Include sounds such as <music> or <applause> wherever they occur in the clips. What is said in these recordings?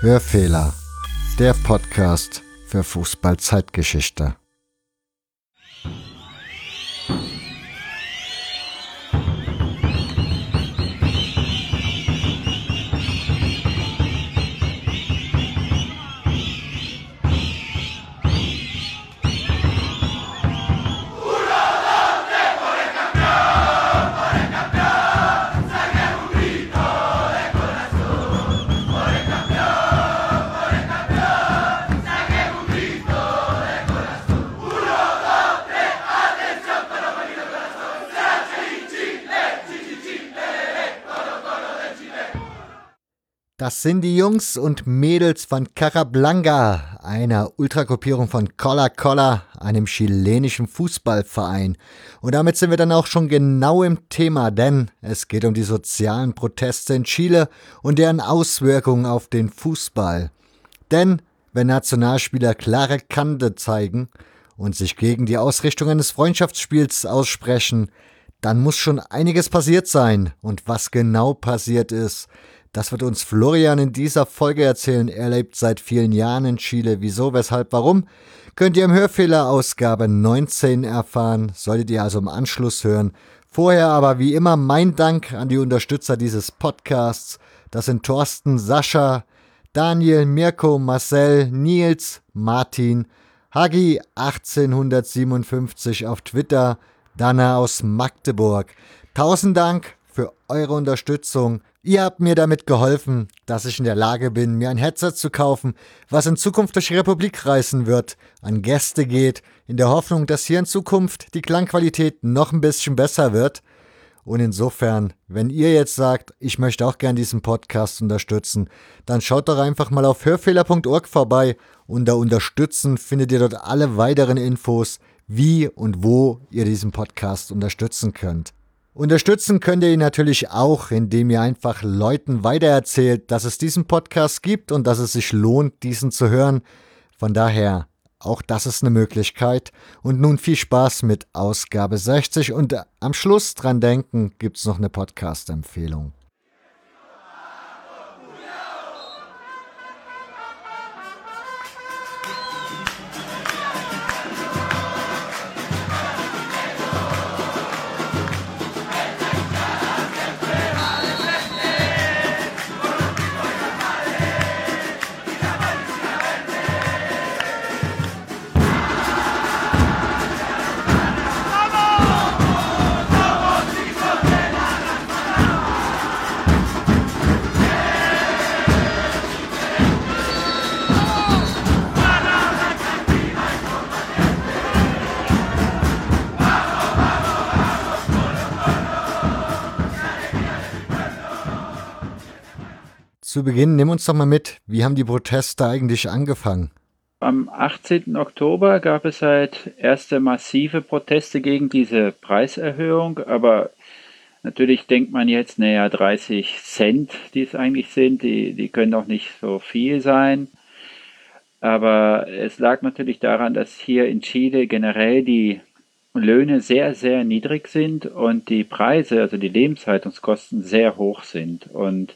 Hörfehler, der Podcast für Fußballzeitgeschichte. Das sind die Jungs und Mädels von Carablanca, einer Ultrakopierung von Cola Cola, einem chilenischen Fußballverein. Und damit sind wir dann auch schon genau im Thema, denn es geht um die sozialen Proteste in Chile und deren Auswirkungen auf den Fußball. Denn wenn Nationalspieler klare Kante zeigen und sich gegen die Ausrichtung eines Freundschaftsspiels aussprechen, dann muss schon einiges passiert sein. Und was genau passiert ist, das wird uns Florian in dieser Folge erzählen. Er lebt seit vielen Jahren in Chile. Wieso, weshalb, warum? Könnt ihr im Hörfehler Ausgabe 19 erfahren. Solltet ihr also im Anschluss hören. Vorher aber wie immer mein Dank an die Unterstützer dieses Podcasts. Das sind Thorsten, Sascha, Daniel, Mirko, Marcel, Nils, Martin, Hagi 1857 auf Twitter, Dana aus Magdeburg. Tausend Dank für eure Unterstützung. Ihr habt mir damit geholfen, dass ich in der Lage bin, mir ein Headset zu kaufen, was in Zukunft durch die Republik reisen wird, an Gäste geht, in der Hoffnung, dass hier in Zukunft die Klangqualität noch ein bisschen besser wird. Und insofern, wenn ihr jetzt sagt, ich möchte auch gern diesen Podcast unterstützen, dann schaut doch einfach mal auf hörfehler.org vorbei. Unter Unterstützen findet ihr dort alle weiteren Infos, wie und wo ihr diesen Podcast unterstützen könnt. Unterstützen könnt ihr ihn natürlich auch, indem ihr einfach Leuten weitererzählt, dass es diesen Podcast gibt und dass es sich lohnt, diesen zu hören. Von daher, auch das ist eine Möglichkeit. Und nun viel Spaß mit Ausgabe 60 und am Schluss dran denken, gibt es noch eine Podcast-Empfehlung. Zu Beginn, nimm uns doch mal mit, wie haben die Proteste eigentlich angefangen? Am 18. Oktober gab es halt erste massive Proteste gegen diese Preiserhöhung, aber natürlich denkt man jetzt, naja, 30 Cent, die es eigentlich sind, die, die können doch nicht so viel sein. Aber es lag natürlich daran, dass hier in Chile generell die Löhne sehr, sehr niedrig sind und die Preise, also die Lebenshaltungskosten, sehr hoch sind. Und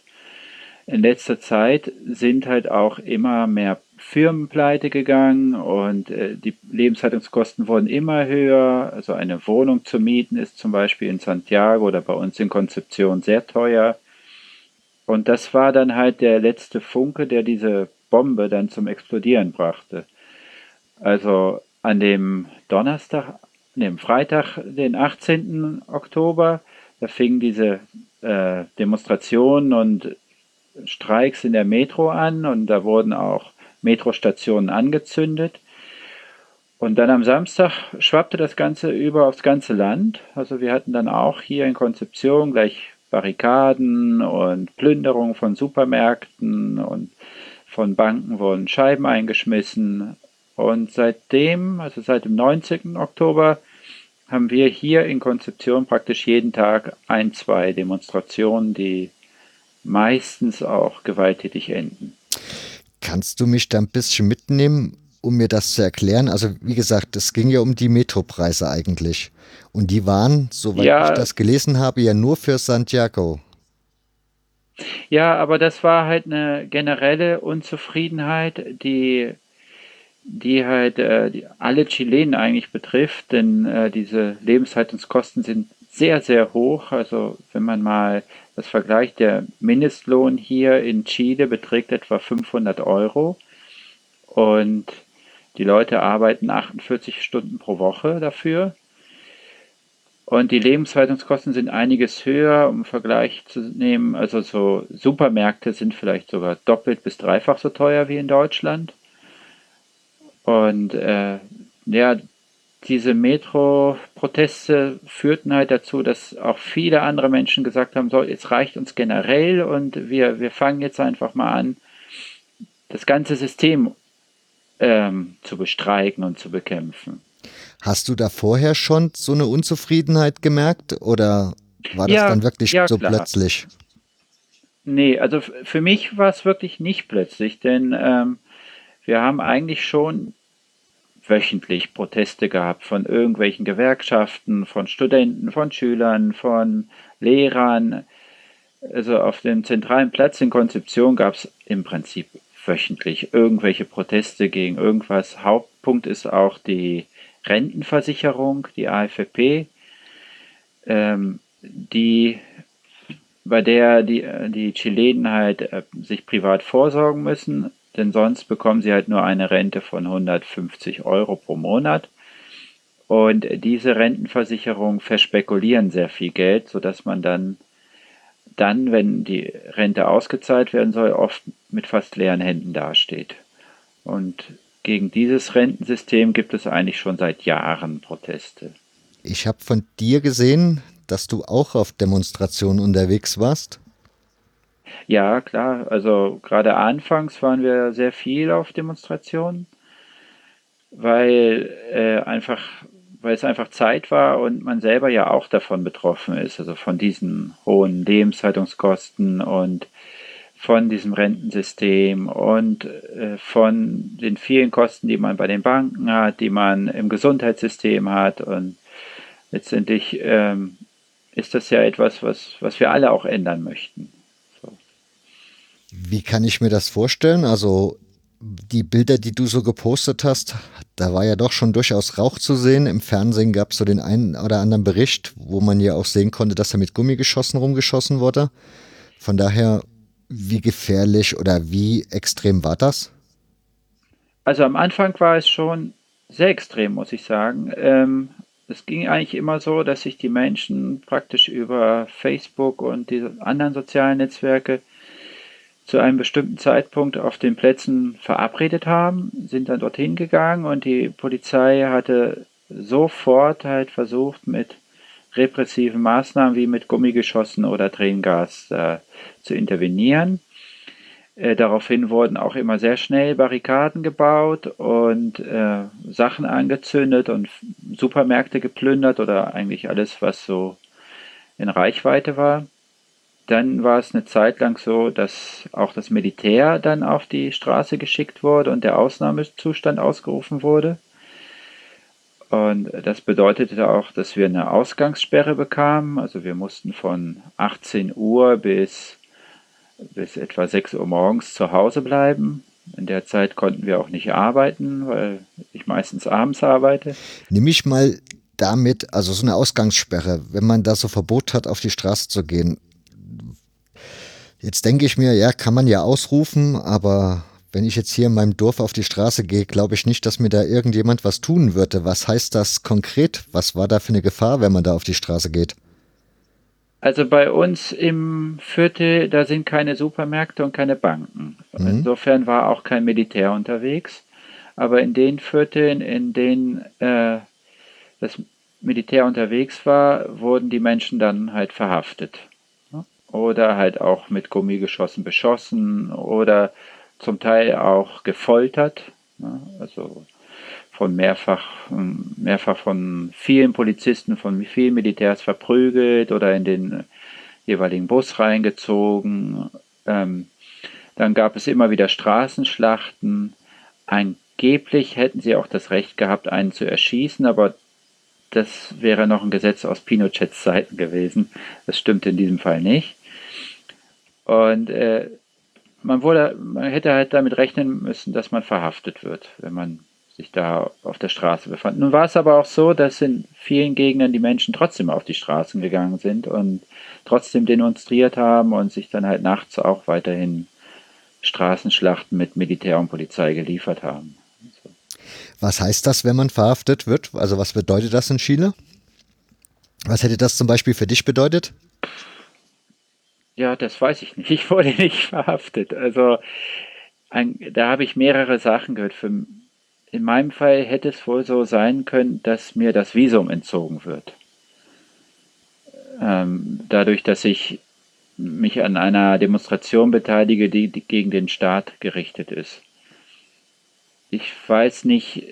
in letzter Zeit sind halt auch immer mehr Firmen pleite gegangen und äh, die Lebenshaltungskosten wurden immer höher. Also eine Wohnung zu mieten ist zum Beispiel in Santiago oder bei uns in Konzeption sehr teuer. Und das war dann halt der letzte Funke, der diese Bombe dann zum Explodieren brachte. Also an dem Donnerstag, an dem Freitag, den 18. Oktober, da fingen diese äh, Demonstrationen und Streiks in der Metro an und da wurden auch Metrostationen angezündet. Und dann am Samstag schwappte das Ganze über aufs ganze Land. Also wir hatten dann auch hier in Konzeption gleich Barrikaden und Plünderung von Supermärkten und von Banken wurden Scheiben eingeschmissen. Und seitdem, also seit dem 19. Oktober, haben wir hier in Konzeption praktisch jeden Tag ein, zwei Demonstrationen, die meistens auch gewalttätig enden. Kannst du mich da ein bisschen mitnehmen, um mir das zu erklären? Also wie gesagt, es ging ja um die Metropreise eigentlich. Und die waren, soweit ja, ich das gelesen habe, ja nur für Santiago. Ja, aber das war halt eine generelle Unzufriedenheit, die, die halt äh, die alle Chilenen eigentlich betrifft, denn äh, diese Lebenshaltungskosten sind sehr, sehr hoch. Also wenn man mal das vergleicht, der Mindestlohn hier in Chile beträgt etwa 500 Euro und die Leute arbeiten 48 Stunden pro Woche dafür. Und die Lebenshaltungskosten sind einiges höher, um Vergleich zu nehmen. Also so Supermärkte sind vielleicht sogar doppelt bis dreifach so teuer wie in Deutschland. Und äh, ja, diese Metro-Proteste führten halt dazu, dass auch viele andere Menschen gesagt haben, so, jetzt reicht uns generell und wir, wir fangen jetzt einfach mal an, das ganze System ähm, zu bestreiken und zu bekämpfen. Hast du da vorher schon so eine Unzufriedenheit gemerkt oder war das ja, dann wirklich ja, so klar. plötzlich? Nee, also für mich war es wirklich nicht plötzlich, denn ähm, wir haben eigentlich schon wöchentlich Proteste gehabt von irgendwelchen Gewerkschaften, von Studenten, von Schülern, von Lehrern. Also auf dem zentralen Platz in Konzeption gab es im Prinzip wöchentlich irgendwelche Proteste gegen irgendwas. Hauptpunkt ist auch die Rentenversicherung, die AFP, ähm, die, bei der die, die Chilenen halt äh, sich privat vorsorgen müssen, denn sonst bekommen sie halt nur eine Rente von 150 Euro pro Monat. Und diese Rentenversicherung verspekulieren sehr viel Geld, sodass man dann, dann, wenn die Rente ausgezahlt werden soll, oft mit fast leeren Händen dasteht. Und gegen dieses Rentensystem gibt es eigentlich schon seit Jahren Proteste. Ich habe von dir gesehen, dass du auch auf Demonstrationen unterwegs warst. Ja, klar. Also gerade anfangs waren wir sehr viel auf Demonstrationen, weil äh, einfach, weil es einfach Zeit war und man selber ja auch davon betroffen ist, also von diesen hohen Lebenshaltungskosten und von diesem Rentensystem und äh, von den vielen Kosten, die man bei den Banken hat, die man im Gesundheitssystem hat. Und letztendlich ähm, ist das ja etwas, was, was wir alle auch ändern möchten. Wie kann ich mir das vorstellen? Also die Bilder, die du so gepostet hast, da war ja doch schon durchaus Rauch zu sehen. Im Fernsehen gab es so den einen oder anderen Bericht, wo man ja auch sehen konnte, dass er mit Gummigeschossen rumgeschossen wurde. Von daher wie gefährlich oder wie extrem war das? Also am Anfang war es schon sehr extrem, muss ich sagen. Ähm, es ging eigentlich immer so, dass sich die Menschen praktisch über Facebook und diese anderen sozialen Netzwerke zu einem bestimmten Zeitpunkt auf den Plätzen verabredet haben, sind dann dorthin gegangen und die Polizei hatte sofort halt versucht, mit repressiven Maßnahmen wie mit Gummigeschossen oder Tränengas äh, zu intervenieren. Äh, daraufhin wurden auch immer sehr schnell Barrikaden gebaut und äh, Sachen angezündet und Supermärkte geplündert oder eigentlich alles, was so in Reichweite war. Dann war es eine Zeit lang so, dass auch das Militär dann auf die Straße geschickt wurde und der Ausnahmezustand ausgerufen wurde. Und das bedeutete auch, dass wir eine Ausgangssperre bekamen. Also wir mussten von 18 Uhr bis, bis etwa 6 Uhr morgens zu Hause bleiben. In der Zeit konnten wir auch nicht arbeiten, weil ich meistens abends arbeite. Nimm ich mal damit, also so eine Ausgangssperre, wenn man da so Verbot hat, auf die Straße zu gehen. Jetzt denke ich mir, ja, kann man ja ausrufen, aber wenn ich jetzt hier in meinem Dorf auf die Straße gehe, glaube ich nicht, dass mir da irgendjemand was tun würde. Was heißt das konkret? Was war da für eine Gefahr, wenn man da auf die Straße geht? Also bei uns im Viertel, da sind keine Supermärkte und keine Banken. Mhm. Insofern war auch kein Militär unterwegs. Aber in den Vierteln, in denen äh, das Militär unterwegs war, wurden die Menschen dann halt verhaftet. Oder halt auch mit Gummigeschossen beschossen oder zum Teil auch gefoltert, ne? also von mehrfach, mehrfach von vielen Polizisten, von vielen Militärs verprügelt oder in den jeweiligen Bus reingezogen. Ähm, dann gab es immer wieder Straßenschlachten. Angeblich hätten sie auch das Recht gehabt, einen zu erschießen, aber das wäre noch ein Gesetz aus Pinochets Zeiten gewesen. Das stimmt in diesem Fall nicht. Und äh, man, wurde, man hätte halt damit rechnen müssen, dass man verhaftet wird, wenn man sich da auf der Straße befand. Nun war es aber auch so, dass in vielen Gegenden die Menschen trotzdem auf die Straßen gegangen sind und trotzdem demonstriert haben und sich dann halt nachts auch weiterhin Straßenschlachten mit Militär und Polizei geliefert haben. Was heißt das, wenn man verhaftet wird? Also was bedeutet das in Chile? Was hätte das zum Beispiel für dich bedeutet? Ja, das weiß ich nicht. <laughs> Ich wurde nicht verhaftet. Also ein, da habe ich mehrere Sachen gehört. Für, in meinem Fall hätte es wohl so sein können, dass mir das Visum entzogen wird. Ähm, dadurch, dass ich mich an einer Demonstration beteilige, die, die gegen den Staat gerichtet ist. Ich weiß nicht,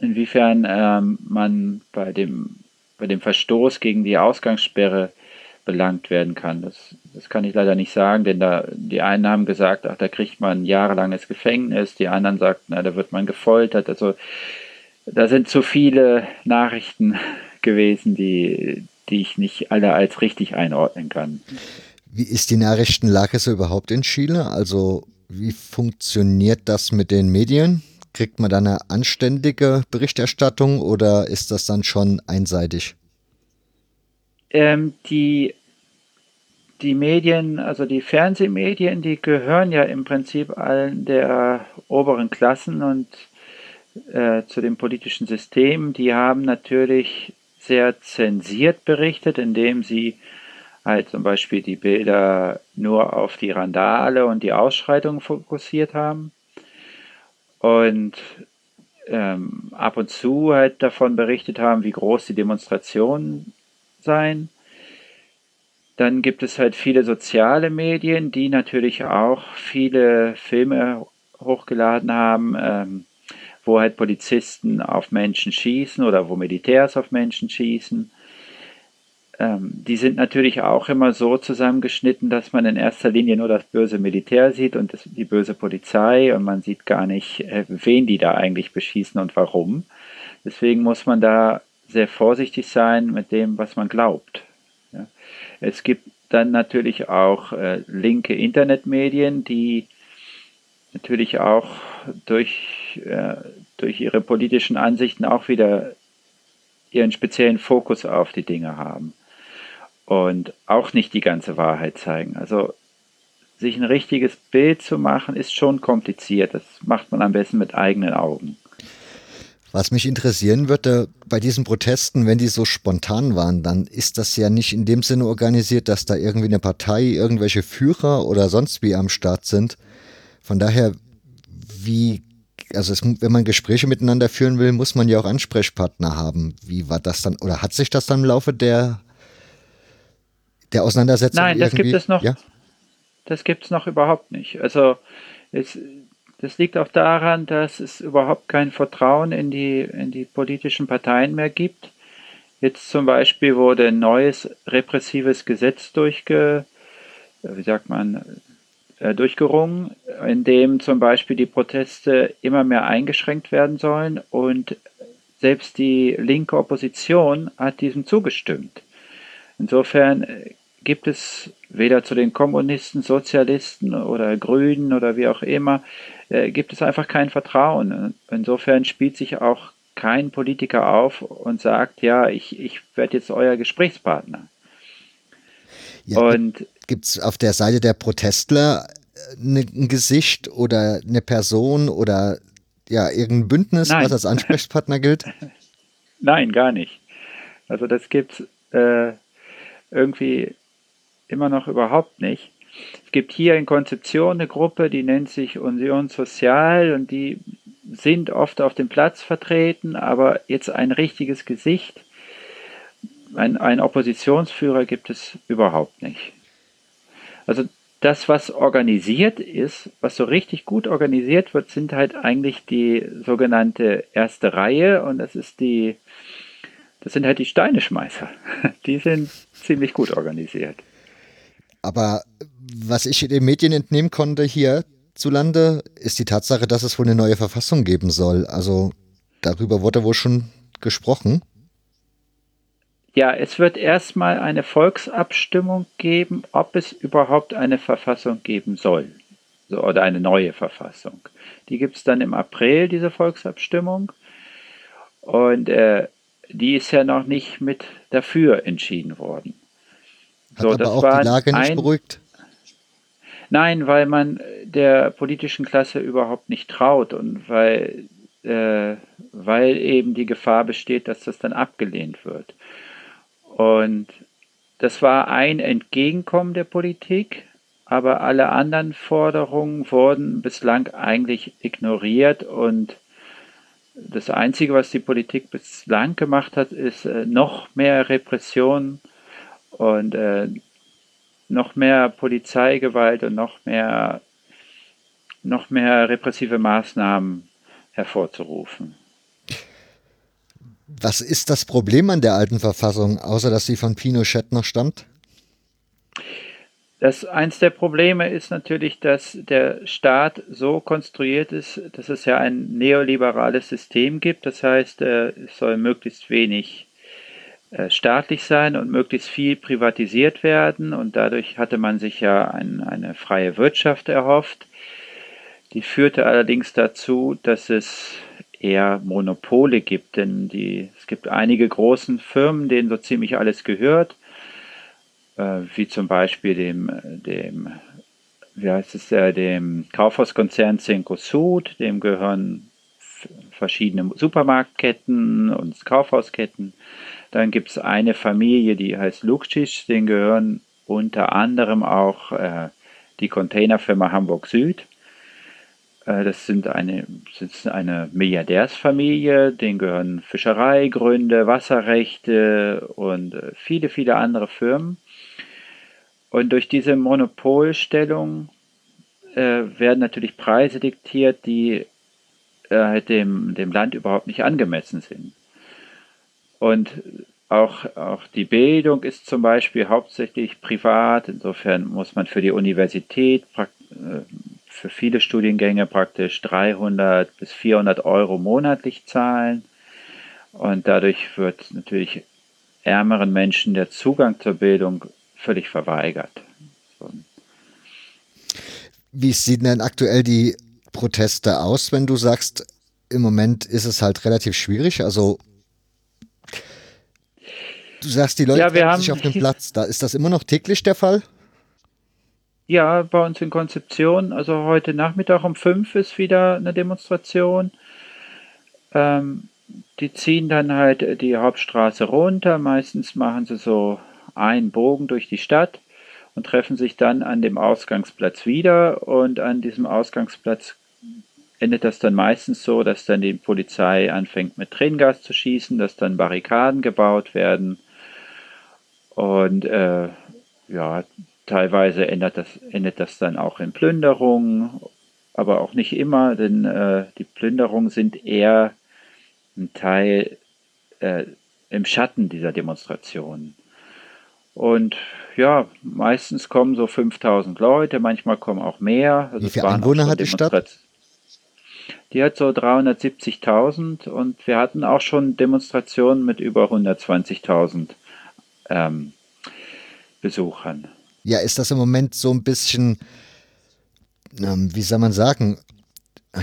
inwiefern ähm, man bei dem, bei dem Verstoß gegen die Ausgangssperre belangt werden kann. Das, das kann ich leider nicht sagen, denn da, die einen haben gesagt, ach, da kriegt man jahrelanges Gefängnis, die anderen sagten, na, da wird man gefoltert. Also da sind zu viele Nachrichten <laughs> gewesen, die, die ich nicht alle als richtig einordnen kann. Wie ist die Nachrichtenlage so überhaupt in Chile? Also wie funktioniert das mit den Medien? Kriegt man da eine anständige Berichterstattung oder ist das dann schon einseitig? Ähm, die, die Medien, also die Fernsehmedien, die gehören ja im Prinzip allen der oberen Klassen und äh, zu dem politischen System. Die haben natürlich sehr zensiert berichtet, indem sie halt zum Beispiel die Bilder nur auf die Randale und die Ausschreitungen fokussiert haben und ähm, ab und zu halt davon berichtet haben, wie groß die Demonstrationen seien. Dann gibt es halt viele soziale Medien, die natürlich auch viele Filme hochgeladen haben, ähm, wo halt Polizisten auf Menschen schießen oder wo Militärs auf Menschen schießen. Ähm, die sind natürlich auch immer so zusammengeschnitten, dass man in erster Linie nur das böse Militär sieht und das, die böse Polizei und man sieht gar nicht, äh, wen die da eigentlich beschießen und warum. Deswegen muss man da sehr vorsichtig sein mit dem, was man glaubt. Ja. Es gibt dann natürlich auch äh, linke Internetmedien, die natürlich auch durch, äh, durch ihre politischen Ansichten auch wieder ihren speziellen Fokus auf die Dinge haben und auch nicht die ganze Wahrheit zeigen. Also sich ein richtiges Bild zu machen, ist schon kompliziert. Das macht man am besten mit eigenen Augen. Was mich interessieren würde bei diesen Protesten, wenn die so spontan waren, dann ist das ja nicht in dem Sinne organisiert, dass da irgendwie eine Partei, irgendwelche Führer oder sonst wie am Start sind. Von daher, wie, also es, wenn man Gespräche miteinander führen will, muss man ja auch Ansprechpartner haben. Wie war das dann, oder hat sich das dann im Laufe der der Auseinandersetzung? Nein, das gibt es noch. Ja? Das gibt es noch überhaupt nicht. Also es, das liegt auch daran, dass es überhaupt kein Vertrauen in die, in die politischen Parteien mehr gibt. Jetzt zum Beispiel wurde ein neues repressives Gesetz durchge, wie sagt man, äh, durchgerungen, in dem zum Beispiel die Proteste immer mehr eingeschränkt werden sollen und selbst die linke Opposition hat diesem zugestimmt. Insofern gibt es weder zu den Kommunisten, Sozialisten oder Grünen oder wie auch immer, äh, gibt es einfach kein Vertrauen. Insofern spielt sich auch kein Politiker auf und sagt, ja, ich, ich werde jetzt euer Gesprächspartner. Ja, gibt es auf der Seite der Protestler ne, ein Gesicht oder eine Person oder ja, irgendein Bündnis, Nein. was als Ansprechpartner gilt? <laughs> Nein, gar nicht. Also das gibt es äh, irgendwie immer noch überhaupt nicht. Es gibt hier in Konzeption eine Gruppe, die nennt sich Union Sozial und die sind oft auf dem Platz vertreten, aber jetzt ein richtiges Gesicht, ein, ein Oppositionsführer gibt es überhaupt nicht. Also das, was organisiert ist, was so richtig gut organisiert wird, sind halt eigentlich die sogenannte erste Reihe und das ist die, das sind halt die Steineschmeißer. <laughs> Die sind ziemlich gut organisiert. Aber was ich den Medien entnehmen konnte hier zulande, ist die Tatsache, dass es wohl eine neue Verfassung geben soll. Also darüber wurde wohl schon gesprochen. Ja, es wird erstmal eine Volksabstimmung geben, ob es überhaupt eine Verfassung geben soll. So, oder eine neue Verfassung. Die gibt es dann im April, diese Volksabstimmung. Und äh, die ist ja noch nicht mit dafür entschieden worden. Hat so, aber auch die Lage nicht ein, beruhigt? Nein, weil man der politischen Klasse überhaupt nicht traut und weil, äh, weil eben die Gefahr besteht, dass das dann abgelehnt wird. Und das war ein Entgegenkommen der Politik, aber alle anderen Forderungen wurden bislang eigentlich ignoriert und das Einzige, was die Politik bislang gemacht hat, ist äh, noch mehr Repression und äh, noch mehr Polizeigewalt und noch mehr, noch mehr repressive Maßnahmen hervorzurufen. Was ist das Problem an der alten Verfassung, außer dass sie von Pinochet noch stammt? Das, eins der Probleme ist natürlich, dass der Staat so konstruiert ist, dass es ja ein neoliberales System gibt. Das heißt, äh, es soll möglichst wenig staatlich sein und möglichst viel privatisiert werden. Und dadurch hatte man sich ja ein, eine freie Wirtschaft erhofft. Die führte allerdings dazu, dass es eher Monopole gibt, denn die, es gibt einige großen Firmen, denen so ziemlich alles gehört äh, wie zum Beispiel dem, dem wie heißt es, äh, dem Kaufhauskonzern Cinco Sud, dem gehören verschiedene Supermarktketten und Kaufhausketten. Dann gibt es eine Familie, die heißt Luxic, denen gehören unter anderem auch äh, die Containerfirma Hamburg Süd. Äh, das sind eine, ist eine Milliardärsfamilie, denen gehören Fischereigründe, Wasserrechte und äh, viele, viele andere Firmen. Und durch diese Monopolstellung äh, werden natürlich Preise diktiert, die äh, dem, dem Land überhaupt nicht angemessen sind. Und auch, auch die Bildung ist zum Beispiel hauptsächlich privat. Insofern muss man für die Universität, äh, für viele Studiengänge praktisch 300 bis 400 Euro monatlich zahlen. Und dadurch wird natürlich ärmeren Menschen der Zugang zur Bildung völlig verweigert. So. Wie sehen denn aktuell die Proteste aus, wenn du sagst, im Moment ist es halt relativ schwierig? Also du sagst, die Leute ja, sich auf dem Platz. Da ist das immer noch täglich der Fall? Ja, bei uns in Konzeption. Also heute Nachmittag um fünf ist wieder eine Demonstration. Ähm, die ziehen dann halt die Hauptstraße runter. Meistens machen sie so einen Bogen durch die Stadt und treffen sich dann an dem Ausgangsplatz wieder. Und an diesem Ausgangsplatz endet das dann meistens so, dass dann die Polizei anfängt mit Tränengas zu schießen, dass dann Barrikaden gebaut werden. Und äh, ja, teilweise endet das, endet das dann auch in Plünderungen, aber auch nicht immer, denn äh, die Plünderungen sind eher ein Teil äh, im Schatten dieser Demonstrationen. Und ja, meistens kommen so 5000 Leute, manchmal kommen auch mehr. Also Wie viele Einwohner hat die Stadt? Die hat so 370.000 und wir hatten auch schon Demonstrationen mit über 120.000 ähm, Besuchern. Ja, ist das im Moment so ein bisschen, ähm, wie soll man sagen,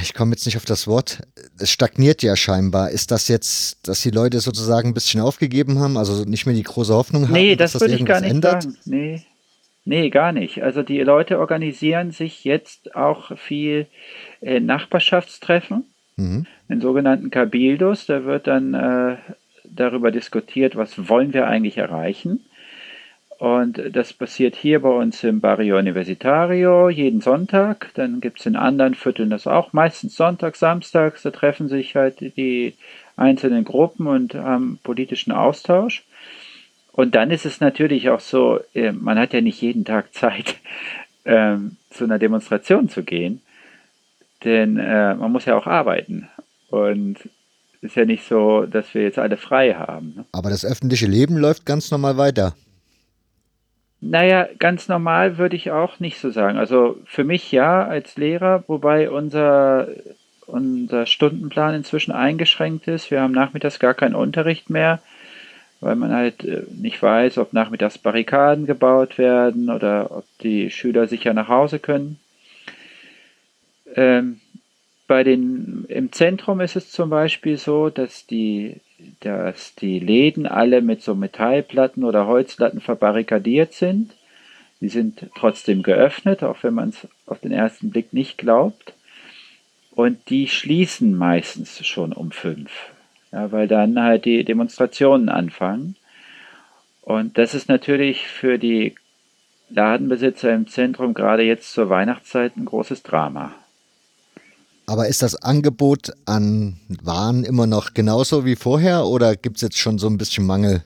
ich komme jetzt nicht auf das Wort, es stagniert ja scheinbar. Ist das jetzt, dass die Leute sozusagen ein bisschen aufgegeben haben, also nicht mehr die große Hoffnung haben, nee, das dass das irgendwas ich gar nicht ändert? Sagen. Nee. nee, gar nicht. Also die Leute organisieren sich jetzt auch viel äh, Nachbarschaftstreffen, mhm. in sogenannten Cabildos. Da wird dann äh, darüber diskutiert, was wollen wir eigentlich erreichen. Und das passiert hier bei uns im Barrio Universitario jeden Sonntag. Dann gibt es in anderen Vierteln das auch, meistens Sonntag, Samstags. Da treffen sich halt die einzelnen Gruppen und haben politischen Austausch. Und dann ist es natürlich auch so, äh, man hat ja nicht jeden Tag <laughs> Zeit, ähm, zu einer Demonstration zu gehen. Denn äh, man muss ja auch arbeiten. Und ist ja nicht so, dass wir jetzt alle frei haben. Ne? Aber das öffentliche Leben läuft ganz normal weiter. Naja, ganz normal würde ich auch nicht so sagen. Also für mich ja als Lehrer, wobei unser, unser Stundenplan inzwischen eingeschränkt ist. Wir haben nachmittags gar keinen Unterricht mehr, weil man halt äh, nicht weiß, ob nachmittags Barrikaden gebaut werden oder ob die Schüler sicher nach Hause können. Ähm, bei den, Im Zentrum ist es zum Beispiel so, dass die, dass die Läden alle mit so Metallplatten oder Holzplatten verbarrikadiert sind. Die sind trotzdem geöffnet, auch wenn man es auf den ersten Blick nicht glaubt. Und die schließen meistens schon um fünf, ja, weil dann halt die Demonstrationen anfangen. Und das ist natürlich für die Ladenbesitzer im Zentrum gerade jetzt zur Weihnachtszeit ein großes Drama. Aber ist das Angebot an Waren immer noch genauso wie vorher oder gibt es jetzt schon so ein bisschen Mangel?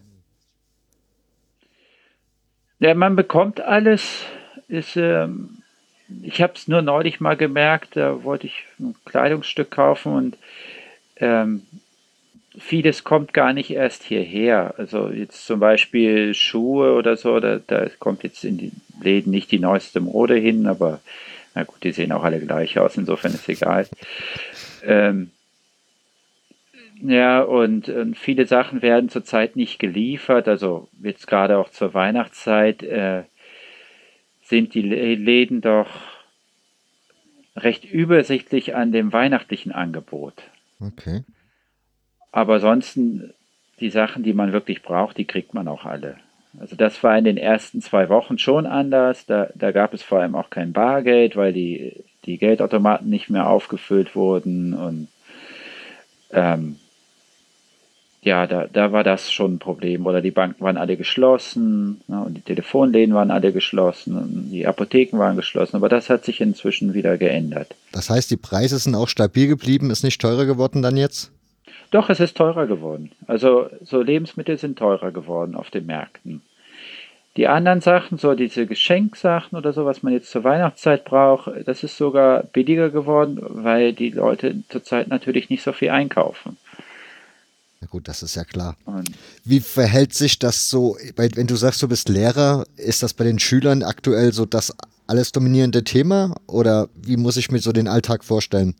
Ja, man bekommt alles. Ist, ähm, ich habe es nur neulich mal gemerkt, da wollte ich ein Kleidungsstück kaufen und ähm, vieles kommt gar nicht erst hierher. Also jetzt zum Beispiel Schuhe oder so, da, da kommt jetzt in die Läden nicht die neueste Mode hin, aber na gut, die sehen auch alle gleich aus, insofern ist egal. Ähm, ja, und, und, viele Sachen werden zurzeit nicht geliefert. Also jetzt gerade auch zur Weihnachtszeit äh, sind die Läden doch recht übersichtlich an dem weihnachtlichen Angebot. Okay. Aber ansonsten die Sachen, die man wirklich braucht, die kriegt man auch alle. Also das war in den ersten zwei Wochen schon anders. Da, da gab es vor allem auch kein Bargeld, weil die, die Geldautomaten nicht mehr aufgefüllt wurden. Und ähm, ja, da, da war das schon ein Problem. Oder die Banken waren alle geschlossen ne, und die Telefonläden waren alle geschlossen und die Apotheken waren geschlossen. Aber das hat sich inzwischen wieder geändert. Das heißt, die Preise sind auch stabil geblieben, ist nicht teurer geworden dann jetzt? Doch, es ist teurer geworden. Also so Lebensmittel sind teurer geworden auf den Märkten. Die anderen Sachen, so diese Geschenksachen oder so, was man jetzt zur Weihnachtszeit braucht, das ist sogar billiger geworden, weil die Leute zurzeit natürlich nicht so viel einkaufen. Na gut, das ist ja klar. Und Wie verhält sich das so, wenn du sagst, du bist Lehrer, ist das bei den Schülern aktuell so das alles dominierende Thema oder wie muss ich mir so den Alltag vorstellen?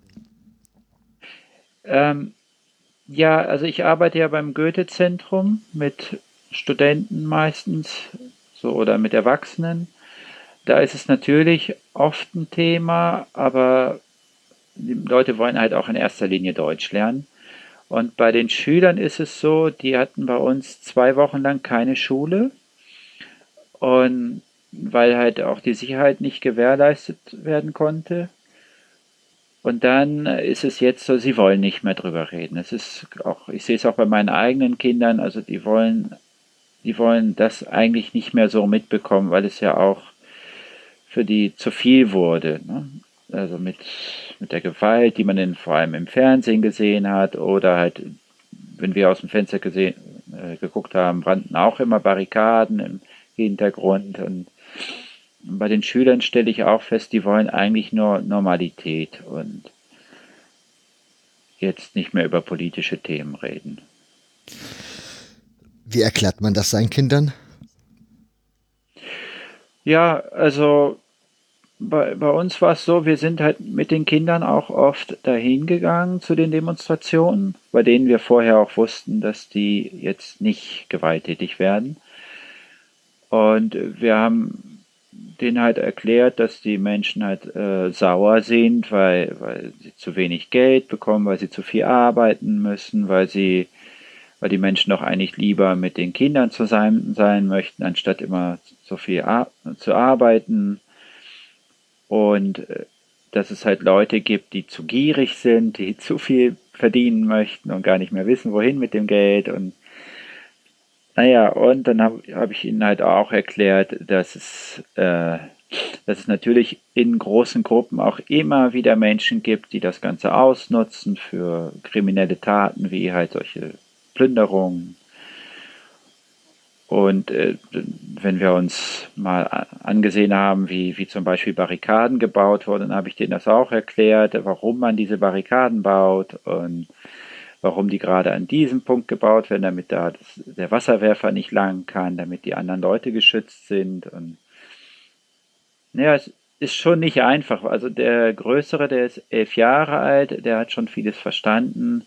Ähm, ja, also ich arbeite ja beim Goethe-Zentrum mit Studenten meistens so oder mit Erwachsenen. Da ist es natürlich oft ein Thema, aber die Leute wollen halt auch in erster Linie Deutsch lernen. Und bei den Schülern ist es so, die hatten bei uns zwei Wochen lang keine Schule. Und weil halt auch die Sicherheit nicht gewährleistet werden konnte. Und dann ist es jetzt so, sie wollen nicht mehr drüber reden. Es ist auch, ich sehe es auch bei meinen eigenen Kindern, also die wollen, die wollen das eigentlich nicht mehr so mitbekommen, weil es ja auch für die zu viel wurde. Ne? Also mit, mit der Gewalt, die man in, vor allem im Fernsehen gesehen hat oder halt, wenn wir aus dem Fenster gesehen, äh, geguckt haben, brannten auch immer Barrikaden im Hintergrund und bei den Schülern stelle ich auch fest, die wollen eigentlich nur Normalität und jetzt nicht mehr über politische Themen reden. Wie erklärt man das seinen Kindern? Ja, also bei, bei uns war es so, wir sind halt mit den Kindern auch oft dahin gegangen zu den Demonstrationen, bei denen wir vorher auch wussten, dass die jetzt nicht gewalttätig werden. Und wir haben denen halt erklärt, dass die Menschen halt äh, sauer sind, weil, weil sie zu wenig Geld bekommen, weil sie zu viel arbeiten müssen, weil sie, weil die Menschen doch eigentlich lieber mit den Kindern zusammen sein möchten, anstatt immer so viel zu arbeiten. Und äh, dass es halt Leute gibt, die zu gierig sind, die <laughs> zu viel verdienen möchten und gar nicht mehr wissen, wohin mit dem Geld und naja, und dann habe hab ich ihnen halt auch erklärt, dass es, äh, dass es natürlich in großen Gruppen auch immer wieder Menschen gibt, die das Ganze ausnutzen für kriminelle Taten, wie halt solche Plünderungen. Und äh, wenn wir uns mal angesehen haben, wie, wie zum Beispiel Barrikaden gebaut wurden, dann habe ich denen das auch erklärt, warum man diese Barrikaden baut und warum die gerade an diesem Punkt gebaut werden, damit da das, der Wasserwerfer nicht lang kann, damit die anderen Leute geschützt sind. Und ja, es ist schon nicht einfach. Also der Größere, der ist elf Jahre alt, der hat schon vieles verstanden.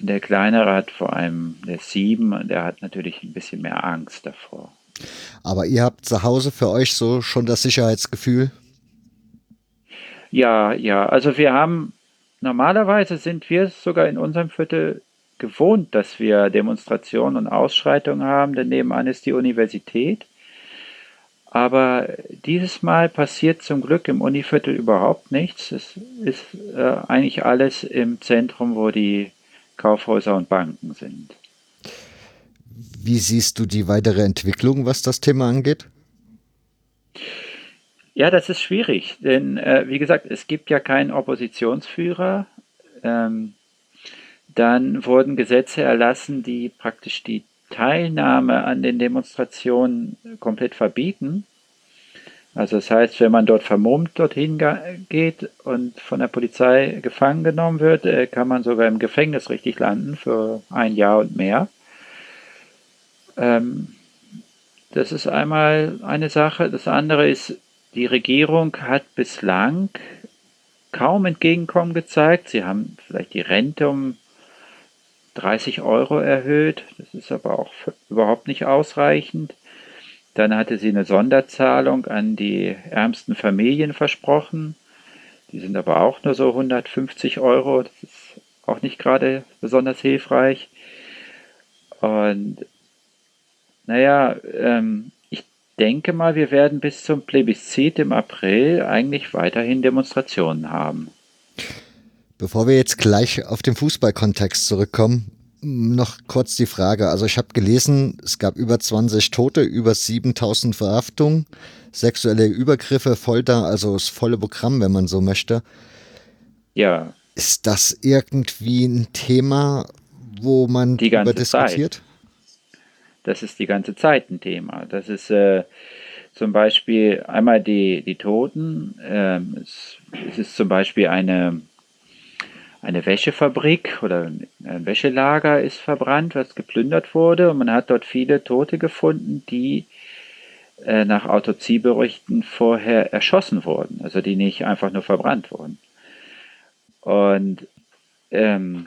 Der kleinere hat vor allem, der sieben, der hat natürlich ein bisschen mehr Angst davor. Aber ihr habt zu Hause für euch so schon das Sicherheitsgefühl? Ja, ja. Also wir haben normalerweise sind wir sogar in unserem Viertel gewohnt, dass wir Demonstrationen und Ausschreitungen haben, denn nebenan ist die Universität. Aber dieses Mal passiert zum Glück im Univiertel überhaupt nichts. Es ist äh, eigentlich alles im Zentrum, wo die Kaufhäuser und Banken sind. Wie siehst du die weitere Entwicklung, was das Thema angeht? Ja, das ist schwierig, denn äh, wie gesagt, es gibt ja keinen Oppositionsführer. Ähm, dann wurden Gesetze erlassen, die praktisch die Teilnahme an den Demonstrationen komplett verbieten. Also das heißt, wenn man dort vermummt dorthin geht und von der Polizei gefangen genommen wird, äh, kann man sogar im Gefängnis richtig landen für ein Jahr und mehr. Ähm, das ist einmal eine Sache. Das andere ist, die Regierung hat bislang kaum Entgegenkommen gezeigt. Sie haben vielleicht die Rente um 30 Euro erhöht. Das ist aber auch überhaupt nicht ausreichend. Dann hatte sie eine Sonderzahlung an die ärmsten Familien versprochen. Die sind aber auch nur so 150 Euro. Das ist auch nicht gerade besonders hilfreich. Und naja, ähm, denke mal, wir werden bis zum Plebiszit im April eigentlich weiterhin Demonstrationen haben. Bevor wir jetzt gleich auf den Fußballkontext zurückkommen, noch kurz die Frage. Also ich habe gelesen, es gab über 20 Tote, über 7000 Verhaftungen, sexuelle Übergriffe, Folter, also das volle Programm, wenn man so möchte. Ja. Ist das irgendwie ein Thema, wo man die ganze diskutiert? Zeit. Das ist die ganze Zeit ein Thema. Das ist äh, zum Beispiel einmal die, die Toten. Ähm, es, es, ist zum Beispiel eine, eine Wäschefabrik oder ein Wäschelager ist verbrannt, was geplündert wurde. Und man hat dort viele Tote gefunden, die äh, nach Autopsieberichten vorher erschossen wurden. Also die nicht einfach nur verbrannt wurden. Und ähm,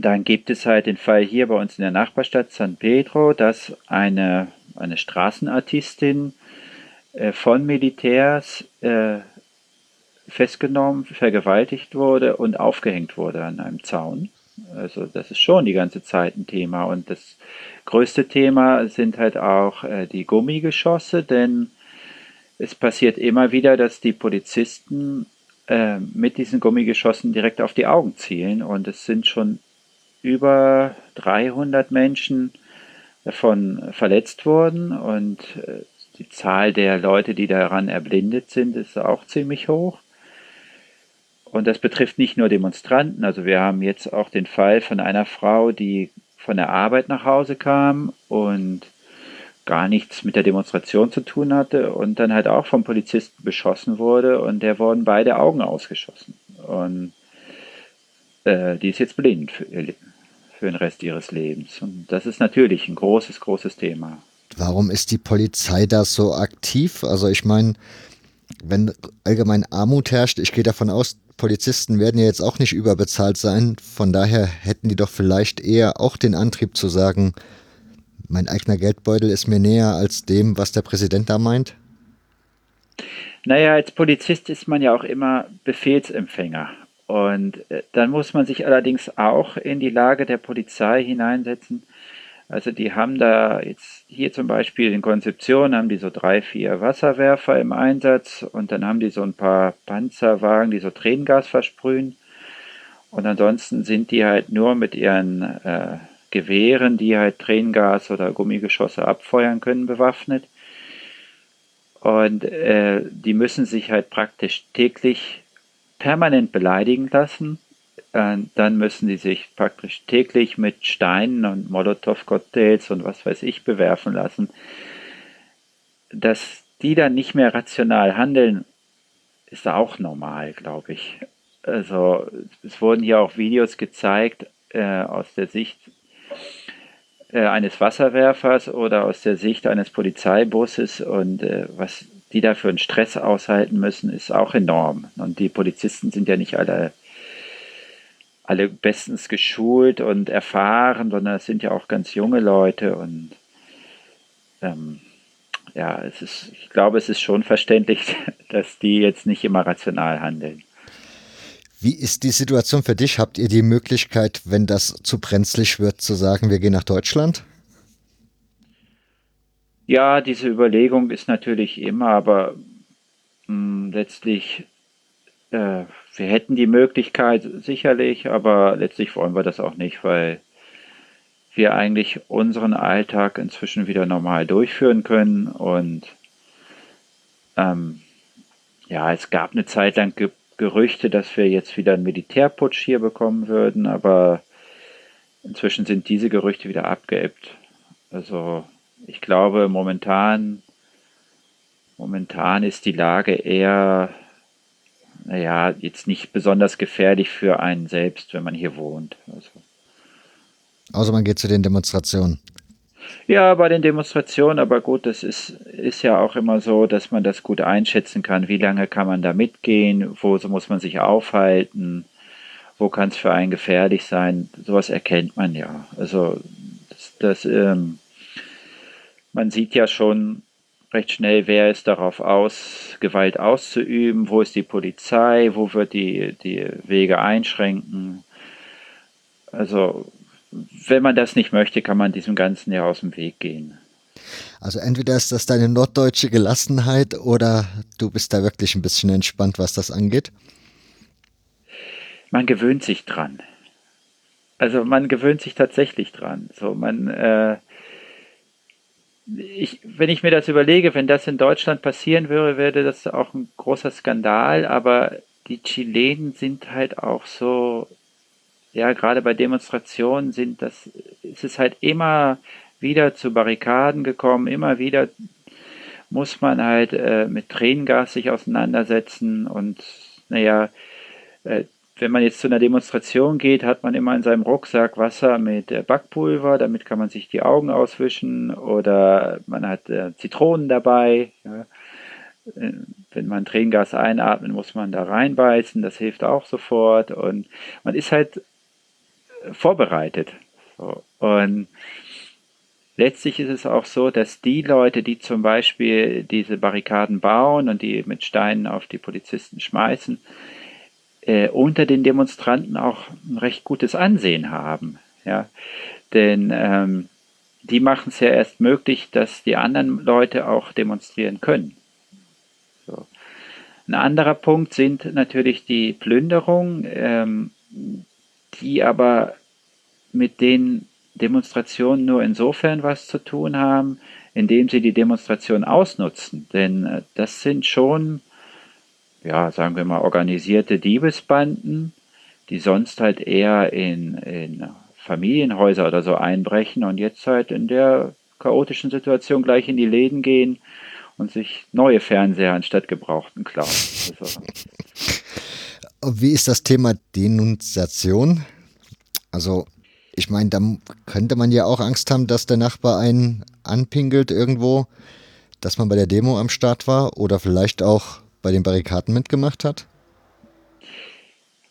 dann gibt es halt den Fall hier bei uns in der Nachbarstadt San Pedro, dass eine, eine Straßenartistin äh, von Militärs äh, festgenommen, vergewaltigt wurde und aufgehängt wurde an einem Zaun. Also das ist schon die ganze Zeit ein Thema. Und das größte Thema sind halt auch äh, die Gummigeschosse, denn es passiert immer wieder, dass die Polizisten äh, mit diesen Gummigeschossen direkt auf die Augen zielen. Und es sind schon über 300 Menschen davon verletzt wurden und äh, die Zahl der Leute, die daran erblindet sind, ist auch ziemlich hoch. Und das betrifft nicht nur Demonstranten. Also wir haben jetzt auch den Fall von einer Frau, die von der Arbeit nach Hause kam und gar nichts mit der Demonstration zu tun hatte und dann halt auch vom Polizisten beschossen wurde und der wurden beide Augen ausgeschossen. Und äh, die ist jetzt blind für, für den Rest ihres Lebens. Und das ist natürlich ein großes, großes Thema. Warum ist die Polizei da so aktiv? Also ich meine, wenn allgemein Armut herrscht, ich gehe davon aus, Polizisten werden ja jetzt auch nicht überbezahlt sein. Von daher hätten die doch vielleicht eher auch den Antrieb zu sagen, mein eigener Geldbeutel ist mir näher als dem, was der Präsident da meint. Naja, als Polizist ist man ja auch immer Befehlsempfänger. Und äh, dann muss man sich allerdings auch in die Lage der Polizei hineinsetzen. Also die haben da jetzt hier zum Beispiel in Konzeption haben die so drei, vier Wasserwerfer im Einsatz und dann haben die so ein paar Panzerwagen, die so Tränengas versprühen. Und ansonsten sind die halt nur mit ihren äh, Gewehren, die halt Tränengas oder Gummigeschosse abfeuern können, bewaffnet. Und äh, die müssen sich halt praktisch täglich permanent beleidigen lassen. Äh, dann müssen sie sich praktisch täglich mit Steinen und Molotow-Cocktails und was weiß ich bewerfen lassen. Dass die dann nicht mehr rational handeln, ist auch normal, glaube ich. Also es wurden hier auch Videos gezeigt äh, aus der Sicht äh, eines Wasserwerfers oder aus der Sicht eines Polizeibusses und äh, was die dafür einen Stress aushalten müssen, ist auch enorm. Und die Polizisten sind ja nicht alle alle bestens geschult und erfahren, sondern es sind ja auch ganz junge Leute und ähm, ja, es ist, ich glaube, es ist schon verständlich, <laughs> dass die jetzt nicht immer rational handeln. Wie ist die Situation für dich? Habt ihr die Möglichkeit, wenn das zu brenzlig wird, zu sagen, wir gehen nach Deutschland? Ja, diese Überlegung ist natürlich immer, aber mh, hm, letztlich, äh, wir hätten die Möglichkeit sicherlich, aber letztlich wollen wir das auch nicht, weil wir eigentlich unseren Alltag inzwischen wieder normal durchführen können und ähm, ja, es gab eine Zeit lang Gerüchte, dass wir jetzt wieder einen Militärputsch hier bekommen würden, aber inzwischen sind diese Gerüchte wieder abgeebbt. Also ich glaube, momentan, momentan ist die Lage eher, naja, jetzt nicht besonders gefährlich für einen selbst, wenn man hier wohnt. Also. Außer man geht zu den Demonstrationen. Ja, bei den Demonstrationen, aber gut, das ist, ist ja auch immer so, dass man das gut einschätzen kann. Wie lange kann man da mitgehen? Wo muss man sich aufhalten? Wo kann es für einen gefährlich sein? Sowas erkennt man ja. Also, das, das ähm, man sieht ja schon recht schnell, wer ist darauf aus, Gewalt auszuüben, wo ist die Polizei, wo wird die, die Wege einschränken. Also wenn man das nicht möchte, kann man diesem Ganzen ja aus dem Weg gehen. Also entweder ist das deine norddeutsche Gelassenheit oder du bist da wirklich ein bisschen entspannt, was das angeht. Man gewöhnt sich dran. Also man gewöhnt sich tatsächlich dran. So man, äh, ich, wenn ich mir das überlege, wenn das in Deutschland passieren würde, wäre das auch ein großer Skandal. Aber die Chilenen sind halt auch so ja, gerade bei Demonstrationen sind das, ist es halt immer wieder zu Barrikaden gekommen, immer wieder muss man halt äh, mit Tränengas sich auseinandersetzen und naja, äh, wenn man jetzt zu einer Demonstration geht, hat man immer in seinem Rucksack Wasser mit äh, Backpulver, damit kann man sich die Augen auswischen oder man hat äh, Zitronen dabei. Äh, wenn man Tränengas einatmet, muss man da reinbeißen, das hilft auch sofort und man ist halt vorbereitet. Und letztlich ist es auch so, dass die Leute, die zum Beispiel diese Barrikaden bauen und die mit Steinen auf die Polizisten schmeißen, äh, unter den Demonstranten auch ein recht gutes Ansehen haben. Ja? Denn ähm, die machen es ja erst möglich, dass die anderen Leute auch demonstrieren können. So. Ein anderer Punkt sind natürlich die Plünderungen. Ähm, die aber mit den Demonstrationen nur insofern was zu tun haben, indem sie die Demonstration ausnutzen. Denn äh, das sind schon, ja, sagen wir mal, organisierte Diebesbanden, die sonst halt eher in, in Familienhäuser oder so einbrechen und jetzt halt in der chaotischen Situation gleich in die Läden gehen und sich neue Fernseher anstatt gebrauchten klauen. Also, wie ist das Thema Denunziation? Also, ich meine, da könnte man ja auch Angst haben, dass der Nachbar einen anpingelt irgendwo, dass man bei der Demo am Start war oder vielleicht auch bei den Barrikaden mitgemacht hat?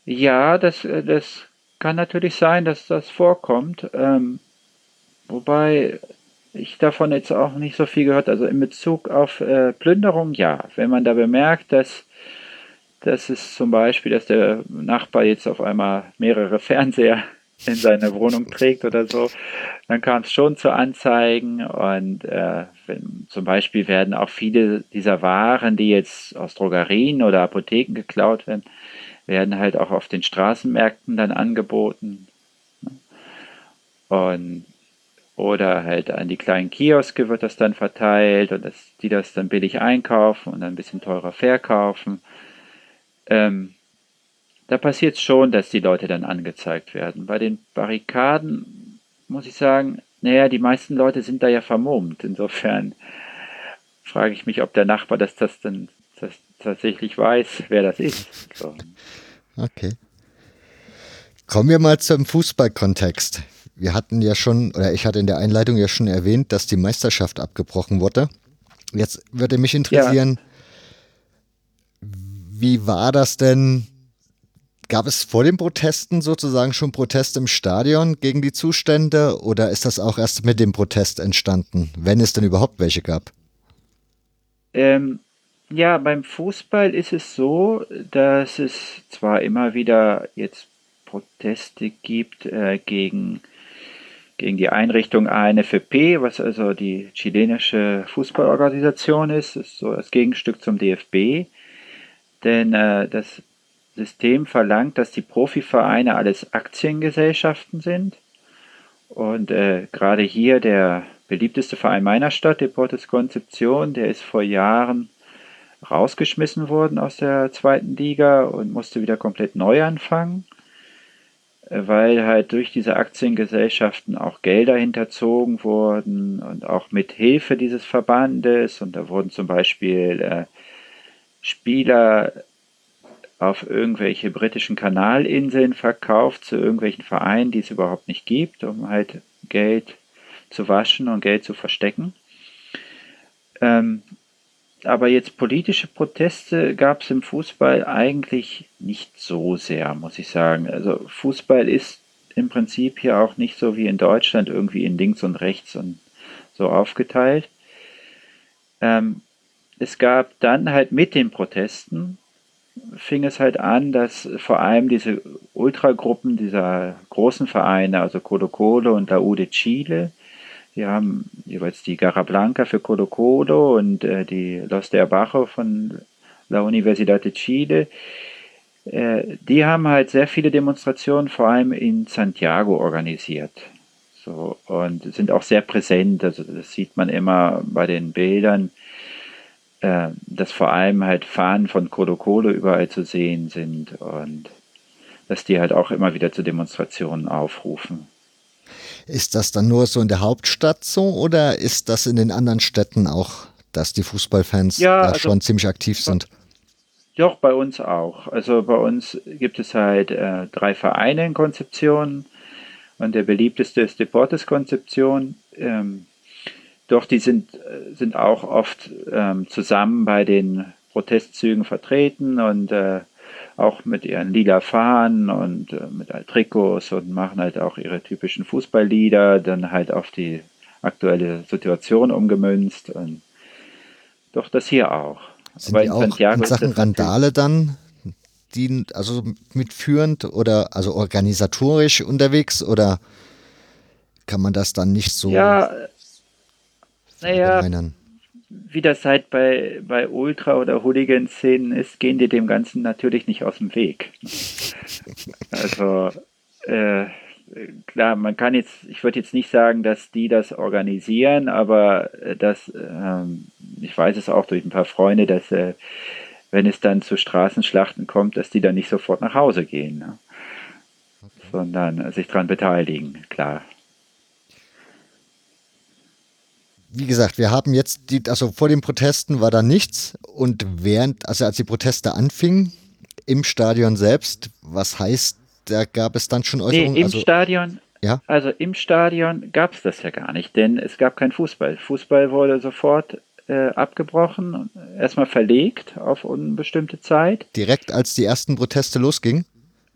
Ja, das, äh, das kann natürlich sein, dass das vorkommt. Ähm, wobei ich davon jetzt auch nicht so viel gehört. Also in Bezug auf äh, Plünderung, ja. Wenn man da bemerkt, dass das ist zum Beispiel, dass der Nachbar jetzt auf einmal mehrere <laughs> Fernseher in seine Wohnung trägt oder so, dann kam es schon zu Anzeigen und äh, wenn, zum Beispiel werden auch viele dieser Waren, die jetzt aus Drogerien oder Apotheken geklaut werden, werden halt auch auf den Straßenmärkten dann angeboten. Und oder halt an die kleinen Kioske wird das dann verteilt und das, die das dann billig einkaufen und dann ein bisschen teurer verkaufen ähm, da passiert es schon, dass die Leute dann angezeigt werden. Bei den Barrikaden muss ich sagen, naja, die meisten Leute sind da ja vermummt. Insofern frage ich mich, ob der Nachbar das, das dann das tatsächlich weiß, wer das ist. So. Okay. Kommen wir mal zum Fußballkontext. Wir hatten ja schon, oder ich hatte in der Einleitung ja schon erwähnt, dass die Meisterschaft abgebrochen wurde. Jetzt würde mich interessieren, ja wie war das denn Gab es vor den Protesten sozusagen schon Proteste im Stadion gegen die Zustände oder ist das auch erst mit dem Protest entstanden, wenn es denn überhaupt welche gab? Ähm, ja, beim Fußball ist es so, dass es zwar immer wieder jetzt Proteste gibt äh, gegen, gegen die Einrichtung ANFP, was also die chilenische Fußballorganisation ist, ist so das Gegenstück zum DFB. Denn äh, das System verlangt, dass die Profivereine alles Aktiengesellschaften sind. Und äh, gerade hier der beliebteste Verein meiner Stadt, Deportes Concepción, der ist vor Jahren rausgeschmissen worden aus der zweiten Liga und musste wieder komplett neu anfangen, äh, weil halt durch diese Aktiengesellschaften auch Gelder hinterzogen wurden und auch mit Hilfe dieses Verbandes. Und da wurden zum Beispiel äh, Spieler auf irgendwelche britischen Kanalinseln verkauft zu irgendwelchen Vereinen, die es überhaupt nicht gibt, um halt Geld zu waschen und Geld zu verstecken. Ähm, aber jetzt politische Proteste gab es im Fußball eigentlich nicht so sehr, muss ich sagen. Also Fußball ist im Prinzip hier auch nicht so wie in Deutschland irgendwie in links und rechts und so aufgeteilt. Ähm, es gab dann halt mit den Protesten fing es halt an, dass vor allem diese Ultragruppen dieser großen Vereine, also Colo Colo und La U de Chile, wir haben jeweils die Garra Blanca für Colo Colo und äh, die Los de Abajo von La Universidad de Chile. Äh, die haben halt sehr viele Demonstrationen, vor allem in Santiago, organisiert. So, und sind auch sehr präsent. Also das sieht man immer bei den Bildern, äh, dass vor allem halt Fahnen von Colo Colo überall zu sehen sind und dass die halt auch immer wieder zu Demonstrationen aufrufen. Ist das dann nur so in der Hauptstadt so oder ist das in den anderen Städten auch, dass die Fußballfans ja, da also, schon ziemlich aktiv sind? Doch, bei uns auch. Also bei uns gibt es halt äh, drei Vereine in Konzeption und der beliebteste ist Deportes Konzeption. Ähm, doch die sind, äh, sind auch oft ähm, zusammen bei den Protestzügen vertreten und äh, auch mit ihren lila Fahnen und äh, mit halt Trikots und machen halt auch ihre typischen Fußballlieder, dann halt auf die aktuelle Situation umgemünzt und doch das hier auch. Sind Aber in auch Santiago in Sachen Randale dann die also mitführend oder also organisatorisch unterwegs oder kann man das dann nicht so ja, naja, wie das halt bei, bei Ultra- oder Hooligan-Szenen ist, gehen die dem Ganzen natürlich nicht aus dem Weg. Also, äh, klar, man kann jetzt, ich würde jetzt nicht sagen, dass die das organisieren, aber das, ähm, ich weiß es auch durch ein paar Freunde, dass äh, wenn es dann zu Straßenschlachten kommt, dass die dann nicht sofort nach Hause gehen, ne? okay. sondern sich daran beteiligen, klar. Wie gesagt, wir haben jetzt, die, also vor den Protesten war da nichts und während, also als die Proteste anfingen, im Stadion selbst, was heißt, da gab es dann schon Äußerungen? Nee, im also, Stadion, ja? also im Stadion gab es das ja gar nicht, denn es gab keinen Fußball. Fußball wurde sofort äh, abgebrochen, erstmal verlegt auf unbestimmte Zeit. Direkt als die ersten Proteste losgingen?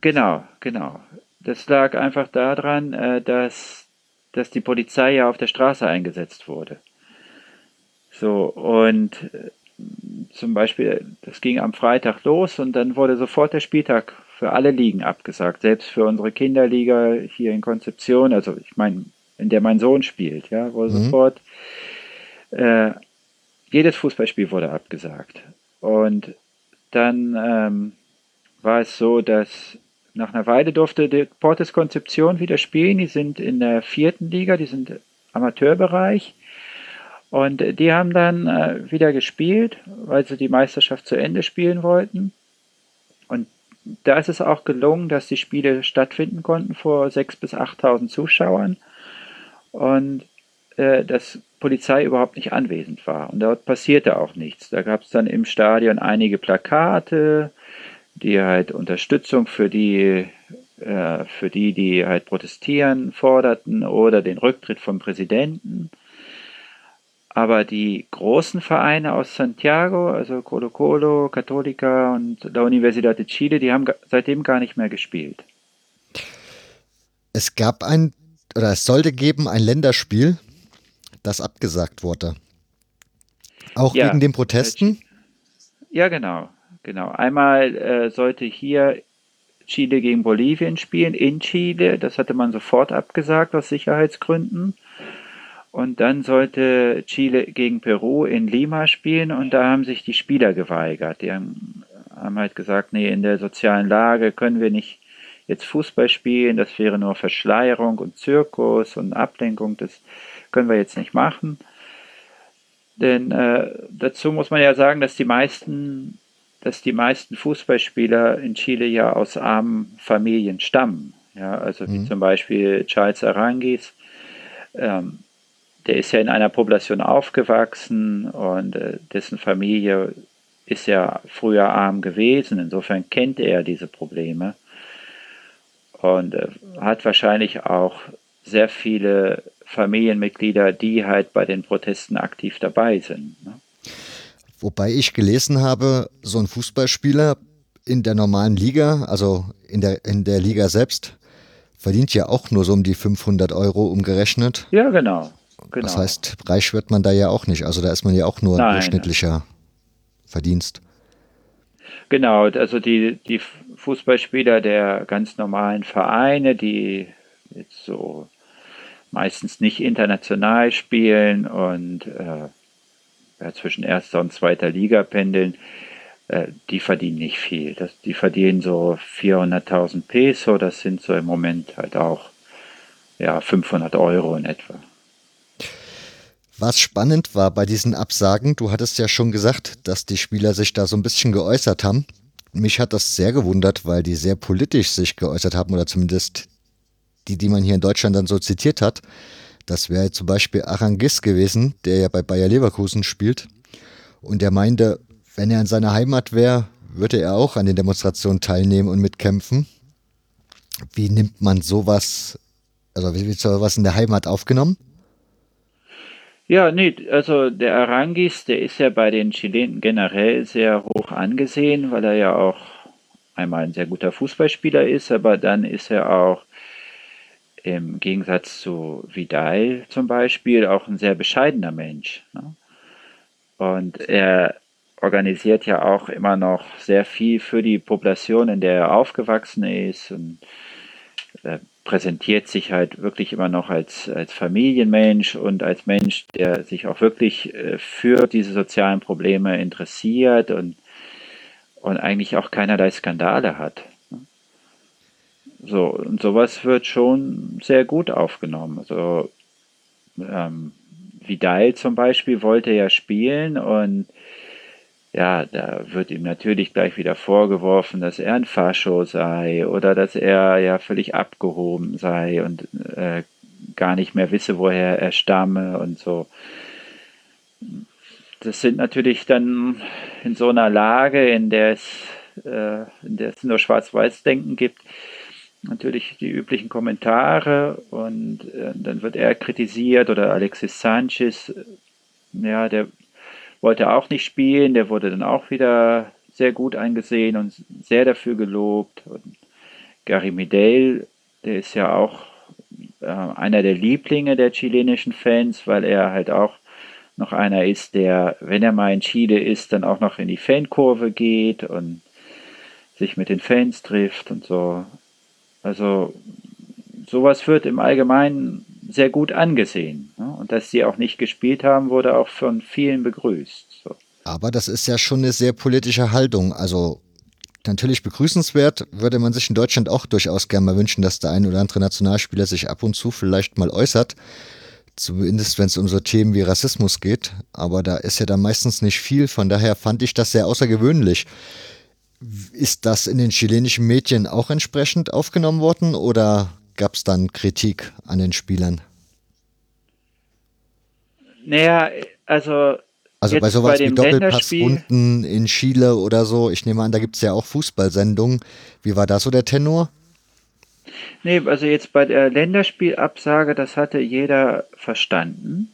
Genau, genau. Das lag einfach daran, äh, dass dass die Polizei ja auf der Straße eingesetzt wurde. So, und äh, zum Beispiel, das ging am Freitag los und dann wurde sofort der Spieltag für alle Ligen abgesagt, selbst für unsere Kinderliga hier in Konzeption, also ich meine, in der mein Sohn spielt, ja, wurde mhm. sofort äh, jedes Fußballspiel wurde abgesagt. Und dann ähm, war es so, dass nach einer Weile durfte Portes Konzeption wieder spielen. Die sind in der vierten Liga, die sind Amateurbereich. Und die haben dann äh, wieder gespielt, weil sie die Meisterschaft zu Ende spielen wollten. Und da ist es auch gelungen, dass die Spiele stattfinden konnten vor 6.000 bis 8.000 Zuschauern. Und äh, dass Polizei überhaupt nicht anwesend war. Und dort passierte auch nichts. Da gab es dann im Stadion einige Plakate, die halt Unterstützung für die, äh, für die, die halt protestieren, forderten oder den Rücktritt vom Präsidenten. Aber die großen Vereine aus Santiago, also Colo Colo, Católica und la Universidad de Chile, die haben seitdem gar nicht mehr gespielt. Es gab ein, oder es sollte geben, ein Länderspiel, das abgesagt wurde. Auch ja, wegen den Protesten? Ja, genau. genau. Einmal äh, sollte hier Chile gegen Bolivien spielen, in Chile. Das hatte man sofort abgesagt aus Sicherheitsgründen. Und dann sollte Chile gegen Peru in Lima spielen und da haben sich die Spieler geweigert. Die haben, haben halt gesagt, nee, in der sozialen Lage können wir nicht jetzt Fußball spielen, das wäre nur Verschleierung und Zirkus und Ablenkung, das können wir jetzt nicht machen. Denn äh, dazu muss man ja sagen, dass die meisten, dass die meisten Fußballspieler in Chile ja aus armen Familien stammen. Ja, also wie mhm. zum Beispiel Charles Arangis, ähm, der ist ja in einer Population aufgewachsen und äh, dessen Familie ist ja früher arm gewesen. Insofern kennt er diese Probleme und äh, hat wahrscheinlich auch sehr viele Familienmitglieder, die halt bei den Protesten aktiv dabei sind. Ne? Wobei ich gelesen habe, so ein Fußballspieler in der normalen Liga, also in der, in der Liga selbst, verdient ja auch nur so um die 500 Euro umgerechnet. Ja, genau. Genau. Das heißt, reich wird man da ja auch nicht. Also da ist man ja auch nur ein durchschnittlicher Verdienst. Genau, also die, die Fußballspieler der ganz normalen Vereine, die jetzt so meistens nicht international spielen und äh, ja, zwischen erster und zweiter Liga pendeln, äh, die verdienen nicht viel. Das, die verdienen so 400.000 Peso, das sind so im Moment halt auch ja, 500 Euro in etwa. Was spannend war bei diesen Absagen, du hattest ja schon gesagt, dass die Spieler sich da so ein bisschen geäußert haben. Mich hat das sehr gewundert, weil die sehr politisch sich geäußert haben oder zumindest die, die man hier in Deutschland dann so zitiert hat. Das wäre zum Beispiel Arangis gewesen, der ja bei Bayer Leverkusen spielt. Und der meinte, wenn er in seiner Heimat wäre, würde er auch an den Demonstrationen teilnehmen und mitkämpfen. Wie nimmt man sowas, also wie wird sowas in der Heimat aufgenommen? Ja, nee, also der Arangis, der ist ja bei den Chilenen generell sehr hoch angesehen, weil er ja auch einmal ein sehr guter Fußballspieler ist, aber dann ist er auch im Gegensatz zu Vidal zum Beispiel auch ein sehr bescheidener Mensch. Ne? Und er organisiert ja auch immer noch sehr viel für die Population, in der er aufgewachsen ist und äh, präsentiert sich halt wirklich immer noch als, als Familienmensch und als Mensch, der sich auch wirklich äh, für diese sozialen Probleme interessiert und, und eigentlich auch keinerlei Skandale hat. So, und sowas wird schon sehr gut aufgenommen. Also ähm, Vidal zum Beispiel wollte ja spielen und ja, da wird ihm natürlich gleich wieder vorgeworfen, dass er ein Fascho sei oder dass er ja völlig abgehoben sei und äh, gar nicht mehr wisse, woher er stamme und so. Das sind natürlich dann in so einer Lage, in der es, äh, in der es nur Schwarz-Weiß-Denken gibt, natürlich die üblichen Kommentare und äh, dann wird er kritisiert oder Alexis Sanchez, ja, der wollte auch nicht spielen, der wurde dann auch wieder sehr gut eingesehen und sehr dafür gelobt. Und Gary Medel, der ist ja auch äh, einer der Lieblinge der chilenischen Fans, weil er halt auch noch einer ist, der, wenn er mal in Chile ist, dann auch noch in die Fankurve geht und sich mit den Fans trifft und so. Also sowas wird im Allgemeinen sehr gut angesehen. Ne? Und dass sie auch nicht gespielt haben, wurde auch von vielen begrüßt. Aber das ist ja schon eine sehr politische Haltung. Also natürlich begrüßenswert, würde man sich in Deutschland auch durchaus gerne mal wünschen, dass der ein oder andere Nationalspieler sich ab und zu vielleicht mal äußert. Zumindest wenn es um so Themen wie Rassismus geht. Aber da ist ja dann meistens nicht viel. Von daher fand ich das sehr außergewöhnlich. Ist das in den chilenischen Medien auch entsprechend aufgenommen worden oder gab es dann Kritik an den Spielern? Naja, also. Also bei sowas bei wie Doppelpassrunden in Chile oder so, ich nehme an, da gibt es ja auch Fußballsendungen. Wie war da so der Tenor? Nee, also jetzt bei der Länderspielabsage, das hatte jeder verstanden.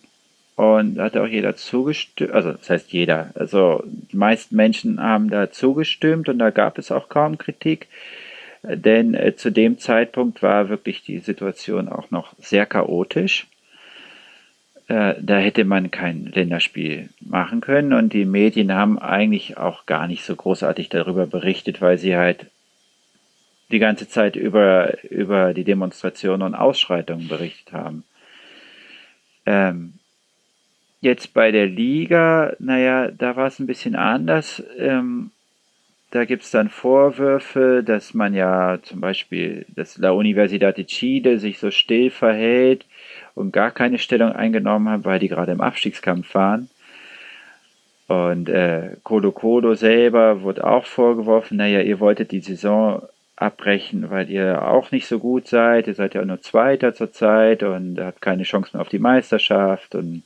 und hat auch jeder zugestimmt, also das heißt jeder, also die meisten Menschen haben da zugestimmt und da gab es auch kaum Kritik, denn äh, zu dem Zeitpunkt war wirklich die Situation auch noch sehr chaotisch. Äh, da hätte man kein Länderspiel machen können und die Medien haben eigentlich auch gar nicht so großartig darüber berichtet, weil sie halt die ganze Zeit über, über die Demonstrationen und Ausschreitungen berichtet haben. Ähm, Jetzt bei der Liga, naja, da war es ein bisschen anders. Ähm, da gibt es dann Vorwürfe, dass man ja zum Beispiel, dass La Universidad de Chile sich so still verhält und gar keine Stellung eingenommen hat, weil die gerade im Abstiegskampf waren. Und äh, Colo Colo selber wurde auch vorgeworfen, naja, ihr wolltet die Saison abbrechen, weil ihr auch nicht so gut seid. Ihr seid ja nur Zweiter zurzeit und habt keine Chance mehr auf die Meisterschaft und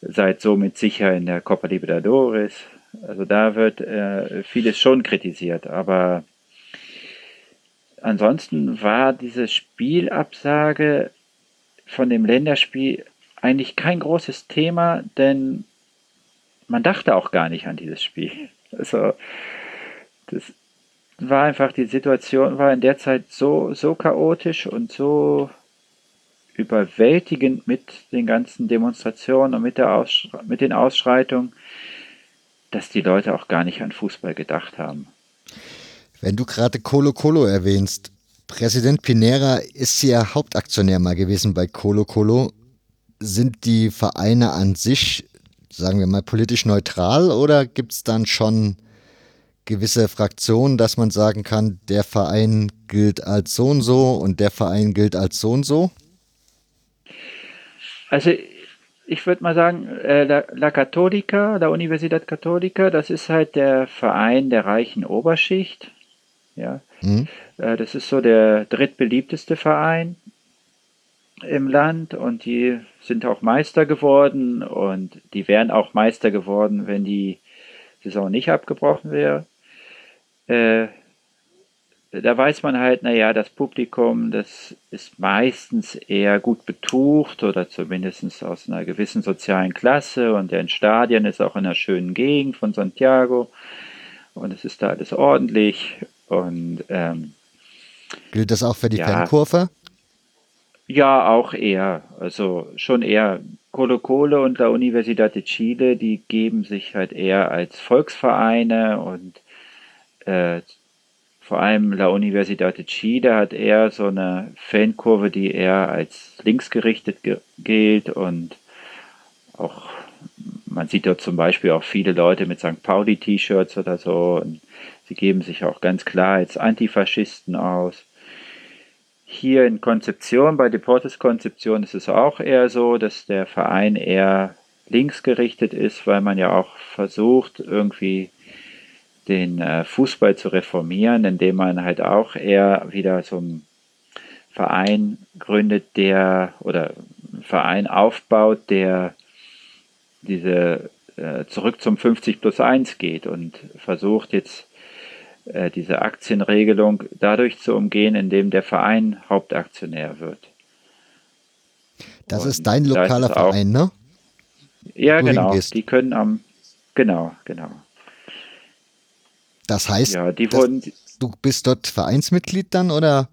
seid somit sicher in der Copa Libertadores. Also da wird äh, vieles schon kritisiert, aber ansonsten war diese Spielabsage von dem Länderspiel eigentlich kein großes Thema, denn man dachte auch gar nicht an dieses Spiel. <laughs> Also das war einfach, die Situation war in der Zeit so, so chaotisch und so überwältigend mit den ganzen Demonstrationen und mit, der mit den Ausschreitungen, dass die Leute auch gar nicht an Fußball gedacht haben. Wenn du gerade Colo Colo erwähnst, Präsident Pinera ist ja Hauptaktionär mal gewesen bei Colo Colo. Sind die Vereine an sich, sagen wir mal, politisch neutral oder gibt es dann schon gewisse Fraktionen, dass man sagen kann, der Verein gilt als so und so und der Verein gilt als so und so? Also ich würde mal sagen, äh, La, La Católica, la Universidad Católica, das ist halt der Verein der reichen Oberschicht. Ja, mhm. äh, das ist so der drittbeliebteste Verein im Land und die sind auch Meister geworden und die wären auch Meister geworden, wenn die Saison nicht abgebrochen wäre. Äh, da weiß man halt, naja, das Publikum, das ist meistens eher gut betucht oder zumindest aus einer gewissen sozialen Klasse und der Stadion ist auch in einer schönen Gegend von Santiago und es ist da alles ordentlich und ähm, Gilt das auch für die ja, Fankurve? Ja, auch eher. Also schon eher. Colo Colo und la Universidad de Chile, die geben sich halt eher als Volksvereine und äh, vor allem La Universidad de Chile hat eher so eine Fankurve, die eher als linksgerichtet gilt und auch man sieht dort zum Beispiel auch viele Leute mit St. Pauli-T-Shirts oder so und sie geben sich auch ganz klar als Antifaschisten aus. Hier in Konzeption, bei Deportes Konzeption ist es auch eher so, dass der Verein eher linksgerichtet ist, weil man ja auch versucht, irgendwie den äh, Fußball zu reformieren, indem man halt auch eher wieder so einen Verein gründet, der oder einen Verein aufbaut, der diese äh, zurück zum 50 plus 1 geht und versucht jetzt äh, diese Aktienregelung dadurch zu umgehen, indem der Verein Hauptaktionär wird. Das und ist dein lokaler ist Verein, ne? Ja, genau. Die können am genau, genau. Das heißt, ja, wurden, du bist dort Vereinsmitglied dann oder?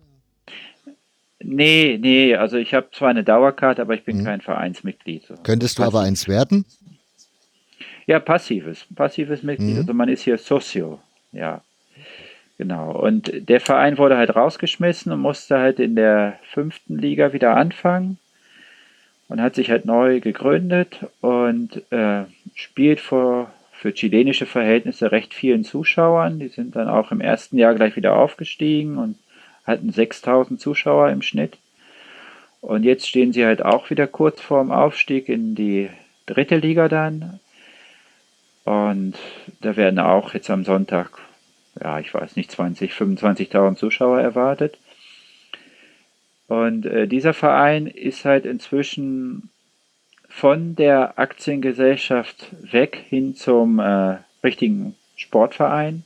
Nee, nee, also ich habe zwar eine Dauerkarte, aber ich bin hm. kein Vereinsmitglied. So. Könntest du Passiv. aber eins werden? Ja, passives, passives Mitglied. Hm. Also man ist hier Socio, ja. Genau. Und der Verein wurde halt rausgeschmissen und musste halt in der fünften Liga wieder anfangen und hat sich halt neu gegründet und äh, spielt vor für chilenische Verhältnisse recht vielen Zuschauern. Die sind dann auch im ersten Jahr gleich wieder aufgestiegen und hatten 6000 Zuschauer im Schnitt. Und jetzt stehen sie halt auch wieder kurz vorm Aufstieg in die dritte Liga dann. Und da werden auch jetzt am Sonntag, ja, ich weiß nicht, 20, 25.000 Zuschauer erwartet. Und äh, dieser Verein ist halt inzwischen von der Aktiengesellschaft weg hin zum äh, richtigen Sportverein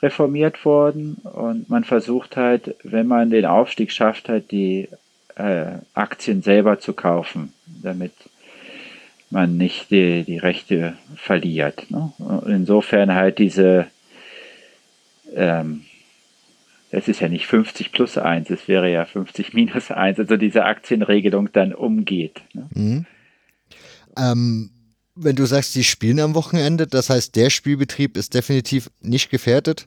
reformiert worden und man versucht halt, wenn man den Aufstieg schafft, halt die äh, Aktien selber zu kaufen, damit man nicht die, die Rechte verliert. Ne? Insofern halt diese, ähm, es ist ja nicht 50 plus 1, es wäre ja 50 minus 1, also diese Aktienregelung dann umgeht. Ne? Mhm. Ähm, wenn du sagst, die spielen am Wochenende, das heißt, der Spielbetrieb ist definitiv nicht gefährdet?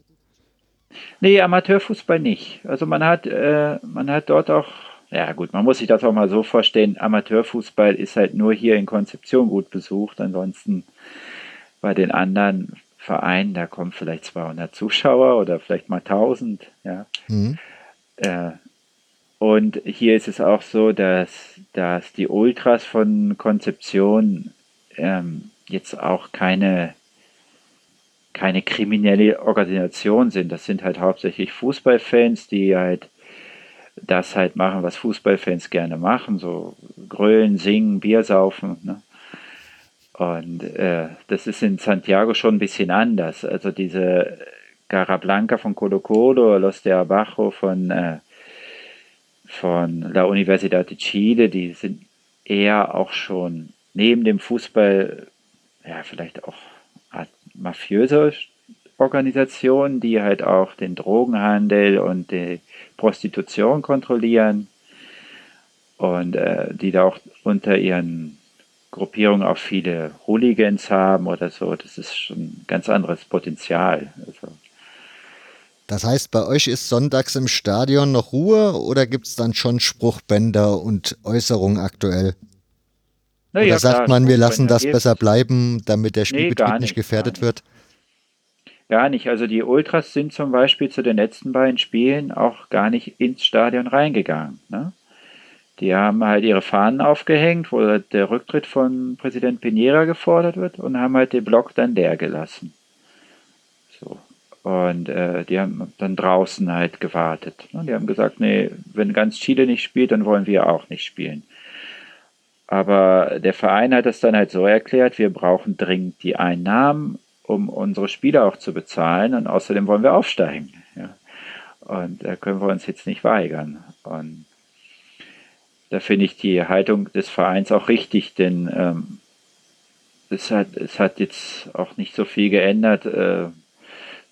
Nee, Amateurfußball nicht. Also man hat, äh, man hat dort auch ja gut, man muss sich das auch mal so vorstellen, Amateurfußball ist halt nur hier in Konzeption gut besucht, ansonsten bei den anderen Vereinen, da kommen vielleicht 200 Zuschauer oder vielleicht mal 1000, ja. Mhm. Äh, und hier ist es auch so, dass, dass die Ultras von Konzeption ähm, jetzt auch keine, keine kriminelle Organisation sind. Das sind halt hauptsächlich Fußballfans, die halt das halt machen, was Fußballfans gerne machen, so grölen, singen, Bier saufen. Ne? Und äh, das ist in Santiago schon ein bisschen anders. Also diese Carablanca von Colo Colo, Los de Abajo von, äh, von La Universidad de Chile, die sind eher auch schon neben dem Fußball, ja, vielleicht auch mafiöse Organisationen, die halt auch den Drogenhandel und die Prostitution kontrollieren und äh, die da auch unter ihren Gruppierungen auch viele Hooligans haben oder so. Das ist schon ein ganz anderes Potenzial. Also. Das heißt, bei euch ist sonntags im Stadion noch Ruhe oder gibt es dann schon Spruchbänder und Äußerungen aktuell? Na, oder ja, sagt klar, man, wir lassen das besser bleiben, damit der Spielbetrieb nee, nicht, nicht gefährdet wird? Gar nicht. Also die Ultras sind zum Beispiel zu den letzten beiden Spielen auch gar nicht ins Stadion reingegangen. Ne? Die haben halt ihre Fahnen aufgehängt, wo der Rücktritt von Präsident Pinera gefordert wird und haben halt den Block dann leer gelassen. So. Und äh, die haben dann draußen halt gewartet. Ne? Die haben gesagt, nee, wenn ganz Chile nicht spielt, dann wollen wir auch nicht spielen. Aber der Verein hat das dann halt so erklärt, wir brauchen dringend die Einnahmen um unsere Spieler auch zu bezahlen und außerdem wollen wir aufsteigen. Ja. Und da können wir uns jetzt nicht weigern. Und da finde ich die Haltung des Vereins auch richtig, denn ähm, es, hat, es hat jetzt auch nicht so viel geändert. Äh,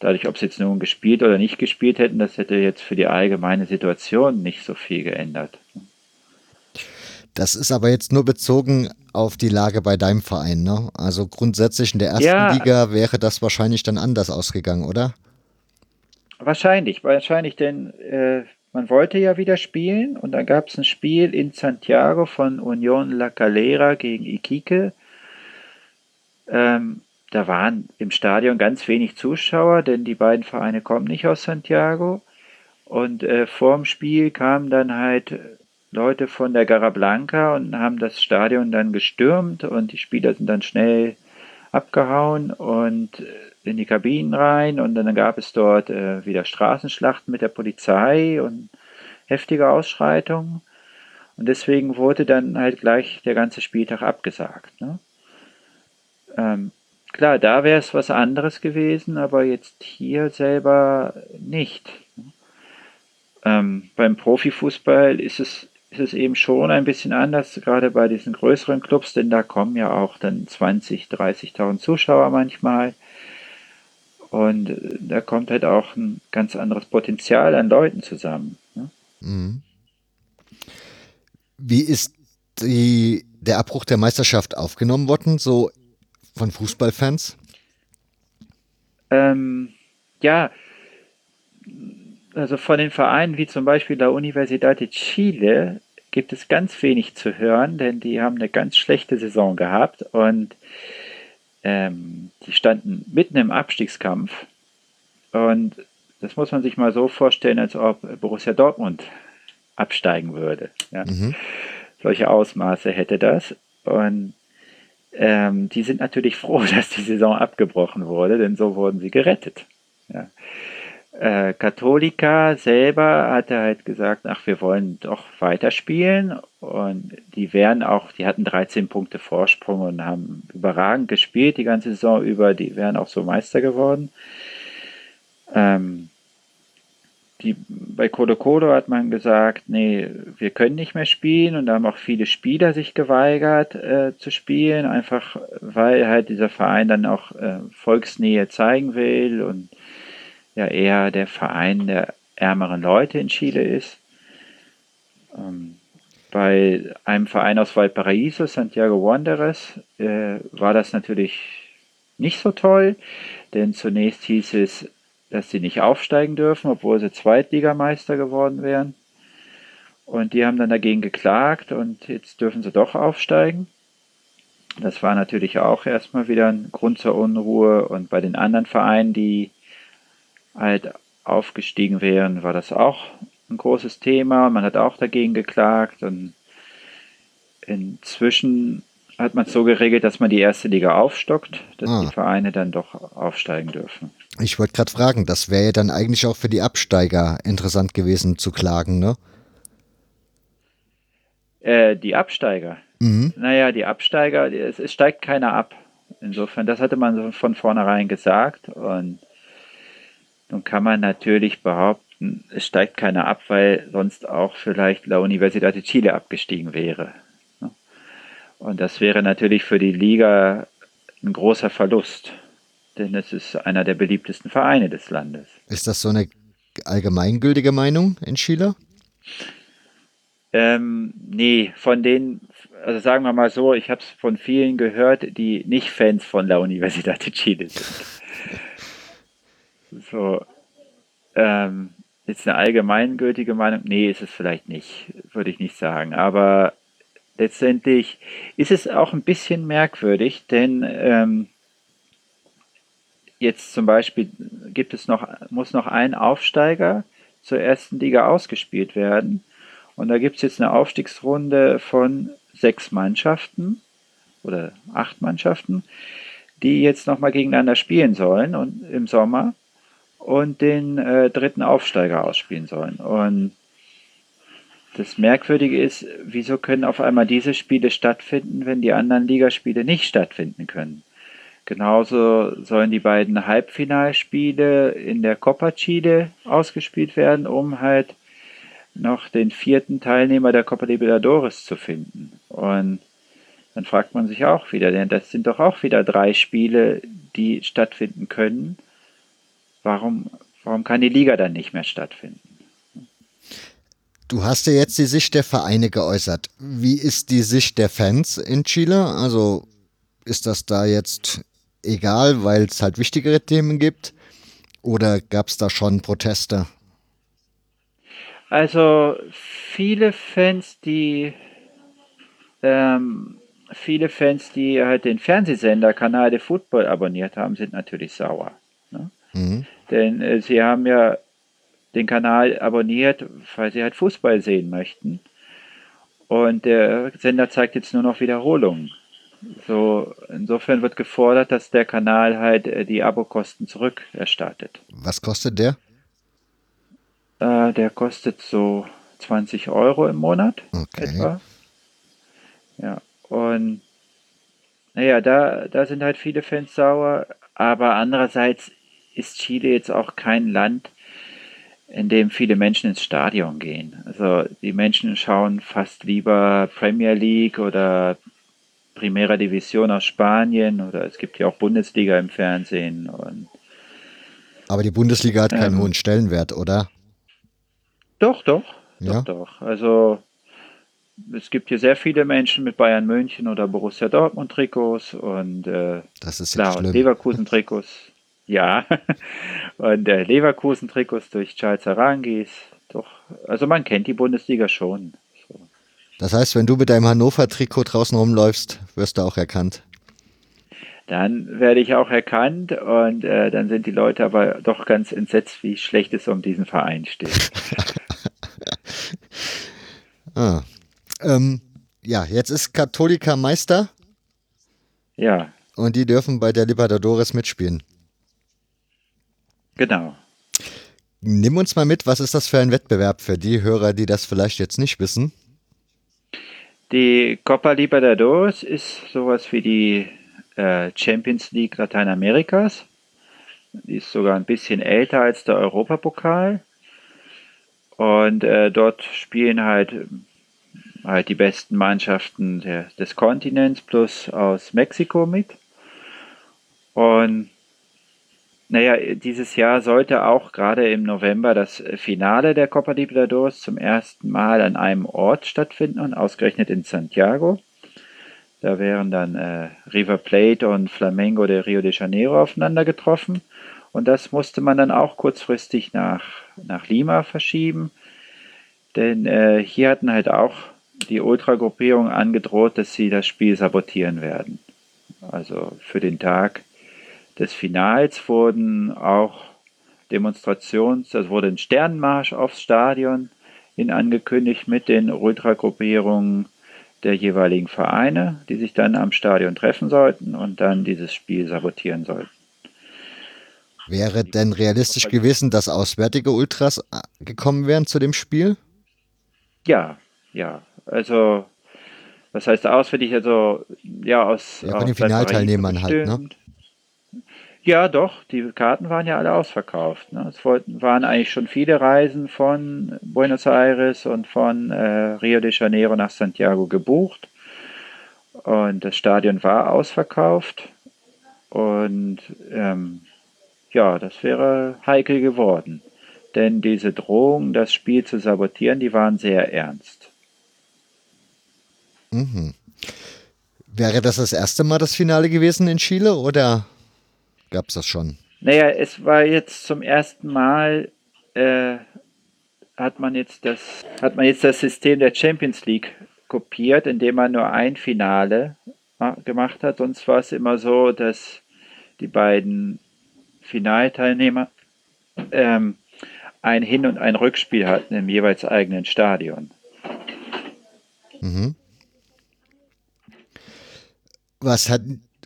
dadurch, ob sie jetzt nun gespielt oder nicht gespielt hätten, das hätte jetzt für die allgemeine Situation nicht so viel geändert. Das ist aber jetzt nur bezogen auf die Lage bei deinem Verein, ne? Also grundsätzlich in der ersten ja, Liga wäre das wahrscheinlich dann anders ausgegangen, oder? Wahrscheinlich, wahrscheinlich, denn äh, man wollte ja wieder spielen und dann gab es ein Spiel in Santiago von Unión La Calera gegen Iquique. Ähm, da waren im Stadion ganz wenig Zuschauer, denn die beiden Vereine kommen nicht aus Santiago. Und äh, vorm Spiel kamen dann halt Leute von der Garablanca und haben das Stadion dann gestürmt und die Spieler sind dann schnell abgehauen und in die Kabinen rein und dann gab es dort äh, wieder Straßenschlachten mit der Polizei und heftige Ausschreitungen und deswegen wurde dann halt gleich der ganze Spieltag abgesagt. Ne? Ähm, klar, da wäre es was anderes gewesen, aber jetzt hier selber nicht. Ähm, beim Profifußball ist es ist es eben schon ein bisschen anders, gerade bei diesen größeren Clubs, denn da kommen ja auch dann 20, 30.000 Zuschauer manchmal. Und äh, da kommt halt auch ein ganz anderes Potenzial an Leuten zusammen. Ne? Mhm. Wie ist die, der Abbruch der Meisterschaft aufgenommen worden, so von Fußballfans? Ähm, ja, also von den Vereinen wie zum Beispiel der Universidad de Chile gibt es ganz wenig zu hören, denn die haben eine ganz schlechte Saison gehabt und ähm, die standen mitten im Abstiegskampf und das muss man sich mal so vorstellen, als ob Borussia Dortmund absteigen würde. Ja? Mhm. Solche Ausmaße hätte das und ähm, die sind natürlich <laughs> froh, dass die Saison abgebrochen wurde, denn so wurden sie gerettet. Ja äh, Katholika selber hatte halt gesagt, ach, wir wollen doch weiterspielen und die wären auch, die hatten 13 Punkte Vorsprung und haben überragend gespielt die ganze Saison über, die wären auch so Meister geworden. Ähm, die, bei Colo Colo hat man gesagt, nee, wir können nicht mehr spielen und da haben auch viele Spieler sich geweigert äh, zu spielen, einfach weil halt dieser Verein dann auch äh, Volksnähe zeigen will und ja eher der Verein der ärmeren Leute in Chile ist. Ähm, bei einem Verein aus Valparaiso, Santiago Wanderers, äh, war das natürlich nicht so toll, denn zunächst hieß es, dass sie nicht aufsteigen dürfen, obwohl sie Zweitligameister geworden wären. Und die haben dann dagegen geklagt und jetzt dürfen sie doch aufsteigen. Das war natürlich auch erstmal wieder ein Grund zur Unruhe. Und bei den anderen Vereinen, die halt aufgestiegen wären, war das auch ein großes Thema. Man hat auch dagegen geklagt. Und inzwischen hat man es so geregelt, dass man die erste Liga aufstockt, dass ah. die Vereine dann doch aufsteigen dürfen. Ich wollte gerade fragen, das wäre ja dann eigentlich auch für die Absteiger interessant gewesen zu klagen, ne? Äh, die Absteiger? Mhm. Naja, die Absteiger, es, es, steigt keiner ab. Insofern, das hatte man von vornherein gesagt und nun kann man natürlich behaupten, es steigt keiner ab, weil sonst auch vielleicht La Universidad de Chile abgestiegen wäre. Ne? Und das wäre natürlich für die Liga ein großer Verlust denn es ist einer der beliebtesten Vereine des Landes. Ist das so eine allgemeingültige Meinung in Chile? Ähm, nee, von denen, also sagen wir mal so, ich habe es von vielen gehört, die nicht Fans von La Universidad de Chile sind. <laughs> so, ähm, jetzt eine allgemeingültige Meinung? Nee, ist es vielleicht nicht, würde ich nicht sagen. Aber letztendlich ist es auch ein bisschen merkwürdig, denn ähm, jetzt zum Beispiel gibt es noch, muss noch ein Aufsteiger zur ersten Liga ausgespielt werden. Und da gibt es jetzt eine Aufstiegsrunde von sechs Mannschaften oder acht Mannschaften, die jetzt nochmal gegeneinander spielen sollen und im Sommer und den äh, dritten Aufsteiger ausspielen sollen. Und das Merkwürdige ist, wieso können auf einmal diese Spiele stattfinden, wenn die anderen Ligaspiele nicht stattfinden können? Genauso sollen die beiden Halbfinalspiele in der Copa Chile ausgespielt werden, um halt noch den vierten Teilnehmer der Copa Libertadores zu finden. Und dann fragt man sich auch wieder, denn das sind doch auch wieder drei Spiele, die stattfinden können. Warum, warum kann die Liga dann nicht mehr stattfinden? Du hast ja jetzt die Sicht der Vereine geäußert. Wie ist die Sicht der Fans in Chile? Also ist das da jetzt egal, weil es halt wichtigere Themen gibt? Oder gab es da schon Proteste? Also viele Fans, die ähm, viele Fans, die halt den Fernsehsender Kanal de Football abonniert haben, sind natürlich sauer. Ne? Mhm. Denn äh, sie haben ja den Kanal abonniert, weil sie halt Fußball sehen möchten. Und der Sender zeigt jetzt nur noch Wiederholungen. So, insofern wird gefordert, dass der Kanal halt äh, die Abokosten zurückerstattet. Was kostet der? Äh, der kostet so 20 Euro im Monat okay. etwa. Ja, und naja, da, da sind halt viele Fans sauer, aber andererseits ist Chile jetzt auch kein Land, in dem viele Menschen ins Stadion gehen. Also die Menschen schauen fast lieber Premier League oder Primera Division aus Spanien oder es gibt ja auch Bundesliga im Fernsehen. Und, Aber die Bundesliga hat keinen ähm, hohen Stellenwert, oder? Doch, doch. Ja? Doch, doch. Also es gibt hier sehr viele Menschen mit Bayern München oder Borussia Dortmund Trikots und äh, das ist klar, Leverkusen Trikots. <laughs> Ja. und äh, Leverkusen Trikots durch Charles Arangis. Doch. Also man kennt die Bundesliga schon. Das heißt, wenn du mit deinem Hannover-Trikot draußen rumläufst, wirst du auch erkannt. Dann werde ich auch erkannt und äh, dann sind die Leute aber doch ganz entsetzt, wie schlecht es um diesen Verein steht. <laughs> ah. ähm, ja, jetzt ist Katholika Meister. Ja. Und die dürfen bei der Libertadores mitspielen. Genau. Nimm uns mal mit, was ist das für ein Wettbewerb für die Hörer, die das vielleicht jetzt nicht wissen? Die Copa Libertadores ist sowas wie die äh, Champions League Lateinamerikas. Die ist sogar ein bisschen älter als der Europapokal. Und äh, dort spielen halt, halt die besten Mannschaften der, des Kontinents plus aus Mexiko mit. Und naja, dieses Jahr sollte auch gerade im November das Finale der Copa Libertadores zum ersten Mal an einem Ort stattfinden und ausgerechnet in Santiago. Da wären dann äh, River Plate und Flamengo de Rio de Janeiro aufeinander getroffen. Und das musste man dann auch kurzfristig nach, nach Lima verschieben. Denn äh, hier hatten halt auch die Ultragruppierungen angedroht, dass sie das Spiel sabotieren werden. Also für den Tag des Finals wurden auch Demonstrations, also wurde ein Sternenmarsch aufs Stadion hin angekündigt mit den Ultragruppierungen der jeweiligen Vereine, die sich dann am Stadion treffen sollten und dann dieses Spiel sabotieren sollten. Wäre denn realistisch gewesen, dass auswärtige Ultras äh, gekommen wären zu dem Spiel? Ja, ja. Also, was heißt auswärtig? Also, ja, aus. Ja, von den Finalteilnehmern halt, ne? Ja, doch, die Karten waren ja alle ausverkauft. Ne? Es wollten, waren eigentlich schon viele Reisen von Buenos Aires und von äh, Rio de Janeiro nach Santiago gebucht. Und das Stadion war ausverkauft. Und ähm, ja, das wäre heikel geworden. Denn diese Drohung, das Spiel zu sabotieren, die waren sehr ernst. Mhm. Wäre das das erste Mal das Finale gewesen in Chile oder gab es das schon? Naja, es war jetzt zum ersten Mal, äh, hat, man jetzt das, hat man jetzt das System der Champions League kopiert, indem man nur ein Finale gemacht hat. Sonst war es immer so, dass die beiden Finalteilnehmer ähm, ein Hin- und ein Rückspiel hatten im jeweils eigenen Stadion. Mhm. Was hat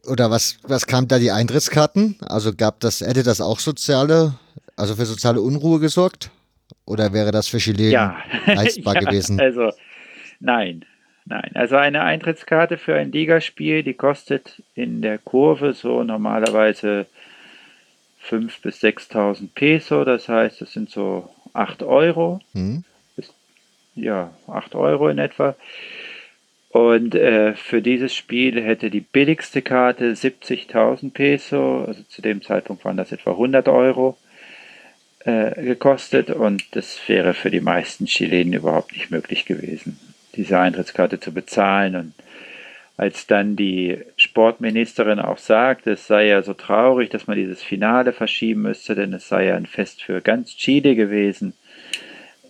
oder was, was kam da die Eintrittskarten? Also gab das, hätte das auch soziale, also für soziale Unruhe gesorgt? Oder wäre das für Chilenen ja. <laughs> leistbar ja, gewesen? Also, nein, nein. Also eine Eintrittskarte für ein Ligaspiel, die kostet in der Kurve so normalerweise 5.000 bis 6.000 Peso. Das heißt, das sind so 8 Euro. Hm. ja, 8 Euro in etwa. Und äh, für dieses Spiel hätte die billigste Karte 70.000 Peso, also zu dem Zeitpunkt waren das etwa 100 Euro, äh, gekostet. Und das wäre für die meisten Chilenen überhaupt nicht möglich gewesen, diese Eintrittskarte zu bezahlen. Und als dann die Sportministerin auch sagt, es sei ja so traurig, dass man dieses Finale verschieben müsste, denn es sei ja ein Fest für ganz Chile gewesen,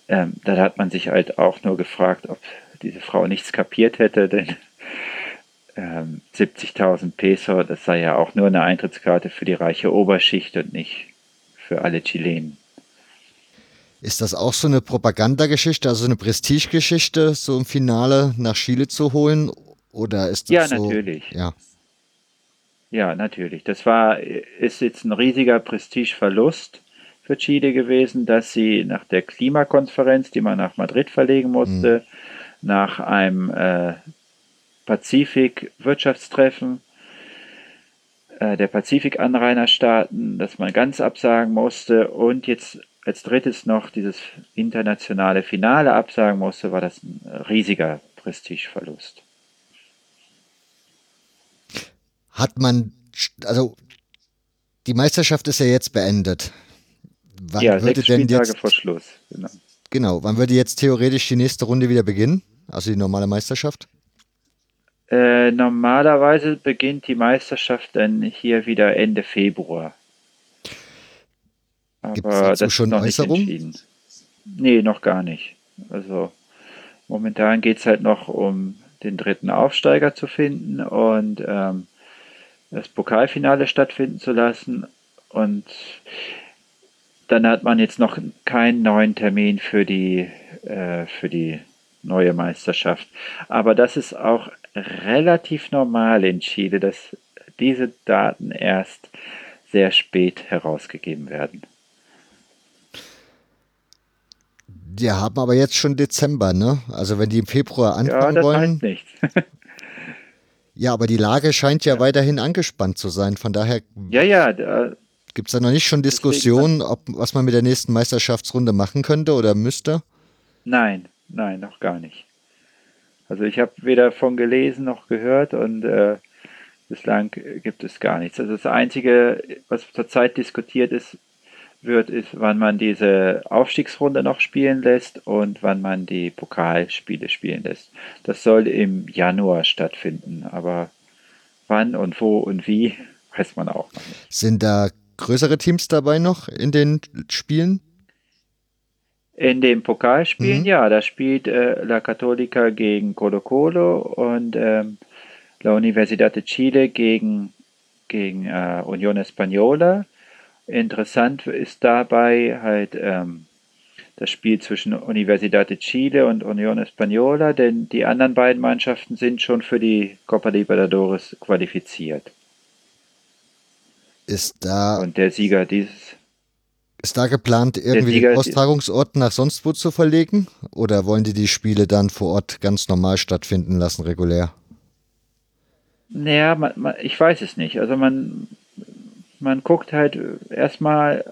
ähm, dann hat man sich halt auch nur gefragt, ob diese Frau nichts kapiert hätte, denn ähm, 70.000 Peso, das sei ja auch nur eine Eintrittskarte für die reiche Oberschicht und nicht für alle Chilenen. Ist das auch so eine Propagandageschichte, also eine Prestigegeschichte, so im Finale nach Chile zu holen? Oder ist das ja, so? Natürlich. Ja, Ja, natürlich. Das war, ist jetzt ein riesiger Prestigeverlust für Chile gewesen, dass sie nach der Klimakonferenz, die man nach Madrid verlegen musste, mhm nach einem äh, Pazifik-Wirtschaftstreffen äh, der Pazifik-Anrainerstaaten, das man ganz absagen musste und jetzt als drittes noch dieses internationale Finale absagen musste, war das ein riesiger Prestigeverlust. Hat man, also die Meisterschaft ist ja jetzt beendet. Wann ja, würde sechs denn Spieltage jetzt, vor Schluss. Genau. Genau, wann würde jetzt theoretisch die nächste Runde wieder beginnen? Also die normale Meisterschaft? Äh, normalerweise beginnt die Meisterschaft dann hier wieder Ende Februar. Gibt es dazu schon Äußerungen? Nee, noch gar nicht. Also momentan geht es halt noch um den dritten Aufsteiger zu finden und ähm, das Pokalfinale stattfinden zu lassen. Und dann hat man jetzt noch keinen neuen Termin für die, äh, für die neue Meisterschaft. Aber das ist auch relativ normal in Chile, dass diese Daten erst sehr spät herausgegeben werden. Die haben aber jetzt schon Dezember, ne? Also wenn die im Februar anfangen ja, das wollen. Heißt nichts. <laughs> ja, aber die Lage scheint ja, ja, weiterhin angespannt zu sein. Von daher ja, ja, Gibt es da noch nicht schon Diskussionen, ob, was man mit der nächsten Meisterschaftsrunde machen könnte oder müsste? Nein, nein, noch gar nicht. Also ich habe weder von gelesen noch gehört und äh, bislang gibt es gar nichts. Also das Einzige, was zurzeit diskutiert ist, wird, ist, wann man diese Aufstiegsrunde noch spielen lässt und wann man die Pokalspiele spielen lässt. Das soll im Januar stattfinden, aber wann und wo und wie, <laughs> weiß man auch noch nicht. Sind da größere Teams dabei noch in den Spielen? In den Pokalspielen, mhm. ja, da spielt äh, La Católica gegen Colo Colo und ähm, La Universidad de Chile gegen, gegen äh, Unión Española. Interessant ist dabei halt ähm, das Spiel zwischen Universidad de Chile und Unión Española, denn die anderen beiden Mannschaften sind schon für die Copa Libertadores qualifiziert. Ist da. Und der Sieger dieses. Ist da geplant, irgendwie den Austragungsort nach sonst wo zu verlegen? Oder wollen die die Spiele dann vor Ort ganz normal stattfinden lassen, regulär? Naja, man, man, ich weiß es nicht. Also man, man guckt halt erstmal,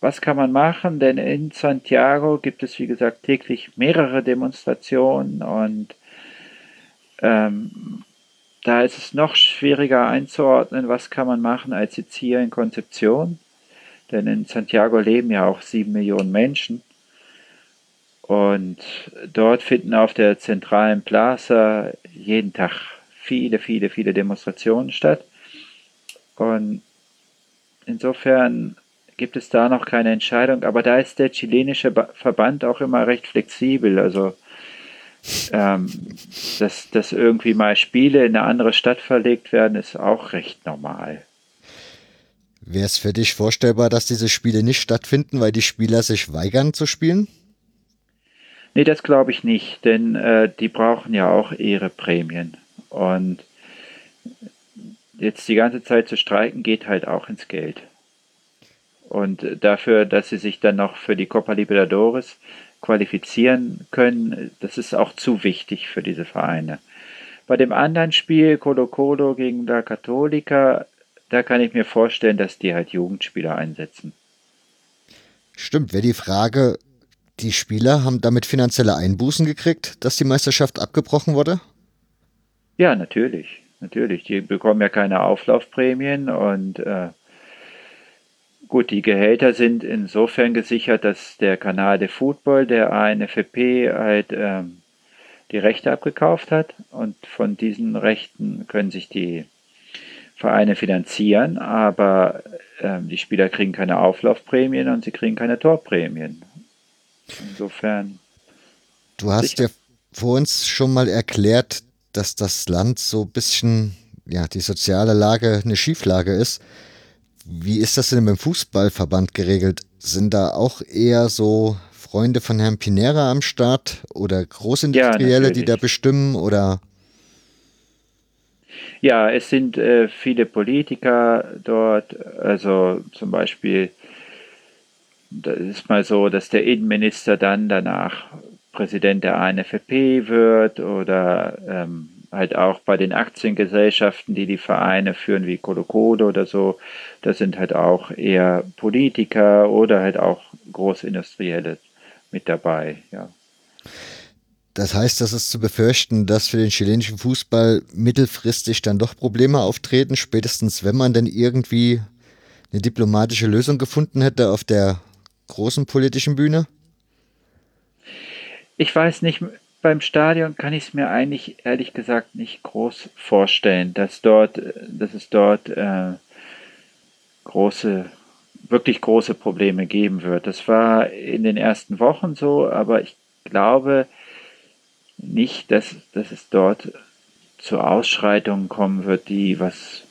was kann man machen, denn in Santiago gibt es, wie gesagt, täglich mehrere Demonstrationen und ähm, da ist es noch schwieriger einzuordnen, was kann man machen, als jetzt hier in Konzeption. Denn in Santiago leben ja auch sieben Millionen Menschen. Und dort finden auf der zentralen Plaza jeden Tag viele, viele, viele Demonstrationen statt. Und Insofern gibt es da noch keine Entscheidung, aber da ist der chilenische Verband auch immer recht flexibel. Also, ähm, dass, dass irgendwie mal Spiele in eine andere Stadt verlegt werden, ist auch recht normal. Wäre es für dich vorstellbar, dass diese Spiele nicht stattfinden, weil die Spieler sich weigern zu spielen? Nee, das glaube ich nicht, denn äh, die brauchen ja auch ihre Prämien. Und jetzt die ganze Zeit zu streiken, geht halt auch ins Geld. Und dafür, dass sie sich dann noch für die Copa Libertadores qualifizieren können, das ist auch zu wichtig für diese Vereine. Bei dem anderen Spiel, Colo Colo gegen La Católica, da kann ich mir vorstellen, dass die halt Jugendspieler einsetzen. Stimmt, wäre die Frage, die Spieler haben damit finanzielle Einbußen gekriegt, dass die Meisterschaft abgebrochen wurde? Ja, natürlich natürlich. Die bekommen ja keine Auflaufprämien und äh, gut, die Gehälter sind insofern gesichert, dass der Kanal de Football, der ANFP, halt ähm, die Rechte abgekauft hat und von diesen Rechten können sich die Vereine finanzieren, aber ähm, die Spieler kriegen keine Auflaufprämien und sie kriegen keine Torprämien. Insofern. Du hast ja vor uns schon mal erklärt, dass das Land so ein bisschen, ja, die soziale Lage eine Schieflage ist. Wie ist das denn beim Fußballverband geregelt? Sind da auch eher so Freunde von Herrn Pinera am Start oder Großindustrielle, ja, die da bestimmen oder? Ja, es sind äh, viele Politiker dort, also zum Beispiel, da ist mal so, dass der Innenminister dann danach Präsident der ANFP wird oder ähm, halt auch bei den Aktiengesellschaften, die die Vereine führen, wie Colo Colo oder so, das sind halt auch eher Politiker oder halt auch Großindustrielle mit dabei, ja. Das heißt, das ist zu befürchten, dass für den chilenischen Fußball mittelfristig dann doch Probleme auftreten, spätestens wenn man denn irgendwie eine diplomatische Lösung gefunden hätte auf der großen politischen Bühne? Ich weiß nicht, beim Stadion kann ich es mir eigentlich ehrlich gesagt nicht groß vorstellen, dass dort, dass es dort äh, große, wirklich große Probleme geben wird. Das war in den ersten Wochen so, aber ich glaube nicht, dass, dass es dort zu Ausschreitungen kommen wird, die was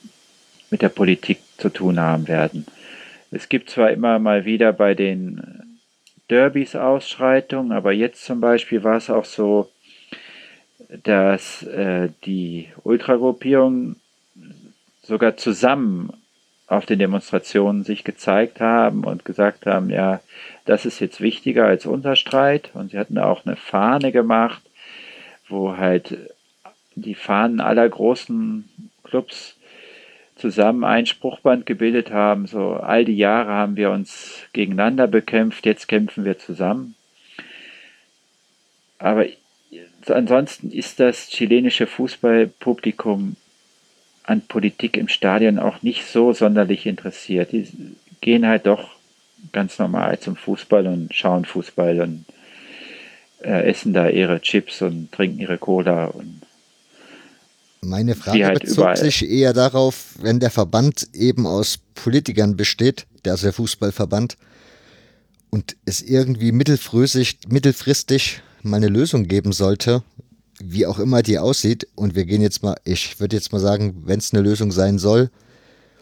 mit der Politik zu tun haben werden. Es gibt zwar immer mal wieder bei den Derbys Ausschreitungen, aber jetzt zum Beispiel war es auch so, dass äh, die Ultragruppierungen sogar zusammen auf den Demonstrationen sich gezeigt haben und gesagt haben, ja, das ist jetzt wichtiger als unser Streit. Und sie hatten auch eine Fahne gemacht, wo halt die Fahnen aller großen Clubs zusammen ein Spruchband gebildet haben. So all die Jahre haben wir uns gegeneinander bekämpft, jetzt kämpfen wir zusammen. Aber ansonsten ist das chilenische Fußballpublikum an Politik im Stadion auch nicht so sonderlich interessiert. Die gehen halt doch ganz normal zum Fußball und schauen Fußball und äh, essen da ihre Chips und trinken ihre Cola und meine Frage halt bezog überall. sich eher darauf, wenn der Verband eben aus Politikern besteht, der also der Fußballverband, und es irgendwie mittelfristig, mittelfristig mal eine Lösung geben sollte, wie auch immer die aussieht, und wir gehen jetzt mal, ich würde jetzt mal sagen, wenn es eine Lösung sein soll,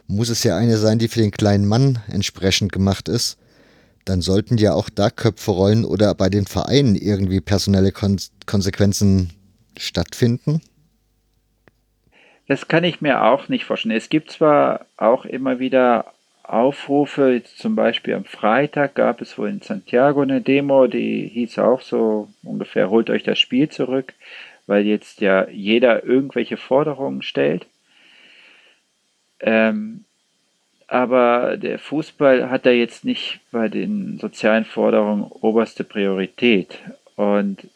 muss es ja eine sein, die für den kleinen Mann entsprechend gemacht ist, dann sollten ja auch da Köpfe rollen oder bei den Vereinen irgendwie personelle Kon Konsequenzen stattfinden. Das kann ich mir auch nicht vorstellen. Es gibt zwar auch immer wieder Aufrufe, zum Beispiel am Freitag gab es wohl in Santiago eine Demo, die hieß auch so ungefähr, holt euch das Spiel zurück, weil jetzt ja jeder irgendwelche Forderungen stellt. Ähm, aber der Fußball hat da jetzt nicht bei den sozialen Forderungen oberste Priorität. Und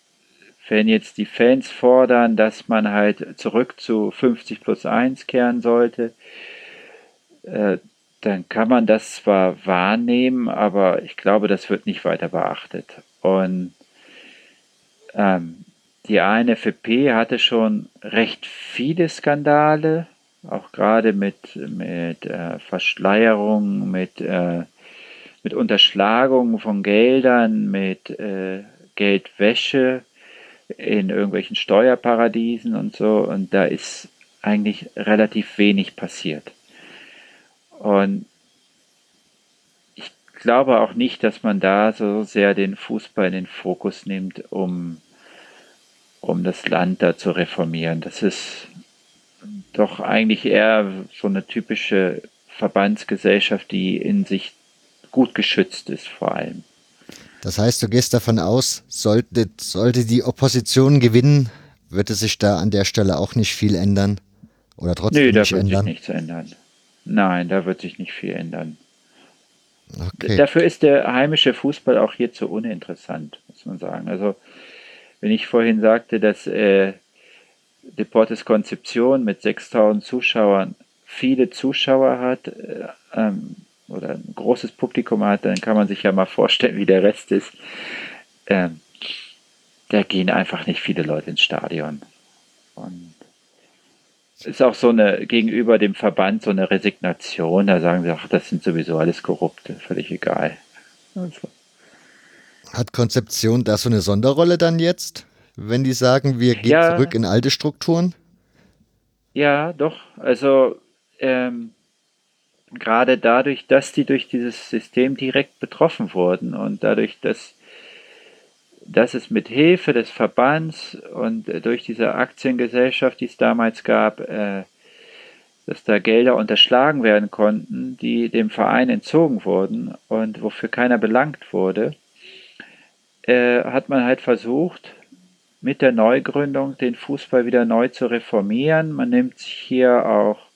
wenn jetzt die Fans fordern, dass man halt zurück zu 50 plus 1 kehren sollte, äh, dann kann man das zwar wahrnehmen, aber ich glaube, das wird nicht weiter beachtet. Und ähm, die ANFP hatte schon recht viele Skandale, auch gerade mit, mit äh, Verschleierung, mit, äh, mit Unterschlagung von Geldern, mit äh, Geldwäsche in irgendwelchen Steuerparadiesen und so. Und da ist eigentlich relativ wenig passiert. Und ich glaube auch nicht, dass man da so sehr den Fußball in den Fokus nimmt, um, um das Land da zu reformieren. Das ist doch eigentlich eher so eine typische Verbandsgesellschaft, die in sich gut geschützt ist vor allem. Das heißt, du gehst davon aus, sollte, sollte die Opposition gewinnen, wird es sich da an der Stelle auch nicht viel ändern? Oder trotzdem nee, nicht ändern? Nee, da wird sich nichts ändern. Nein, da wird sich nicht viel ändern. Okay. Dafür ist der heimische Fußball auch hier zu uninteressant, muss man sagen. Also, wenn ich vorhin sagte, dass äh, Deportes Konzeption mit 6000 Zuschauern viele Zuschauer hat, äh, ähm, oder ein großes Publikum hat, dann kann man sich ja mal vorstellen, wie der Rest ist. Ähm, da gehen einfach nicht viele Leute ins Stadion. Und es ist auch so eine, gegenüber dem Verband so eine Resignation. Da sagen sie, ach, das sind sowieso alles Korrupte, völlig egal. Also. Hat Konzeption da so eine Sonderrolle dann jetzt, wenn die sagen, wir gehen ja, zurück in alte Strukturen? Ja, doch. Also ähm, gerade dadurch, dass die durch dieses System direkt betroffen wurden und dadurch, dass, dass es mit Hilfe des Verbands und durch diese Aktiengesellschaft, die es damals gab, äh, dass da Gelder unterschlagen werden konnten, die dem Verein entzogen wurden und wofür keiner belangt wurde, äh, hat man halt versucht, mit der Neugründung den Fußball wieder neu zu reformieren. Man nimmt sich hier auch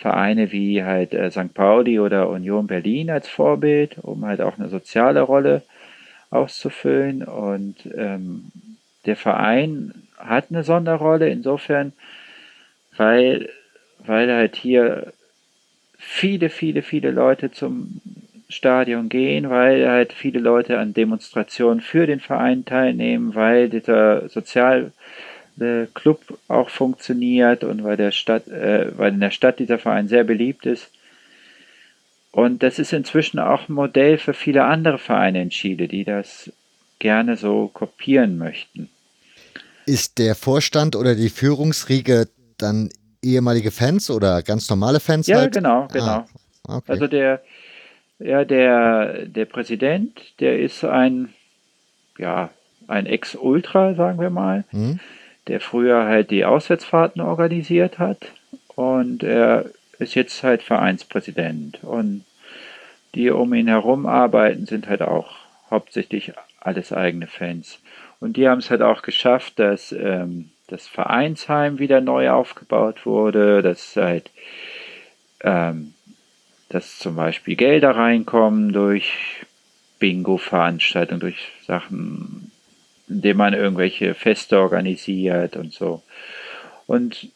Vereine wie halt äh, St. Pauli oder Union Berlin als Vorbild, um halt auch eine soziale Rolle auszufüllen. Und ähm, der Verein hat eine Sonderrolle insofern, weil, weil halt hier viele, viele, viele Leute zum Stadion gehen, weil halt viele Leute an Demonstrationen für den Verein teilnehmen, weil dieser Sozial der Club auch funktioniert und weil, der Stadt, äh, weil in der Stadt dieser Verein sehr beliebt ist. Und das ist inzwischen auch ein Modell für viele andere Vereine in Chile, die das gerne so kopieren möchten. Ist der Vorstand oder die Führungsriege dann ehemalige Fans oder ganz normale Fans? Ja, halt? genau, genau. Ah, okay. Also der, ja, der, der Präsident, der ist ein, ja, ein Ex-Ultra, sagen wir mal. Hm der früher halt die Auswärtsfahrten organisiert hat und er ist jetzt halt Vereinspräsident und die um ihn herum arbeiten, sind halt auch hauptsächlich alles eigene Fans. Und die haben es halt auch geschafft, dass ähm, das Vereinsheim wieder neu aufgebaut wurde, dass halt ähm, dass zum Beispiel Gelder reinkommen durch Bingo-Veranstaltungen, durch Sachen, indem man irgendwelche Feste organisiert und so. Und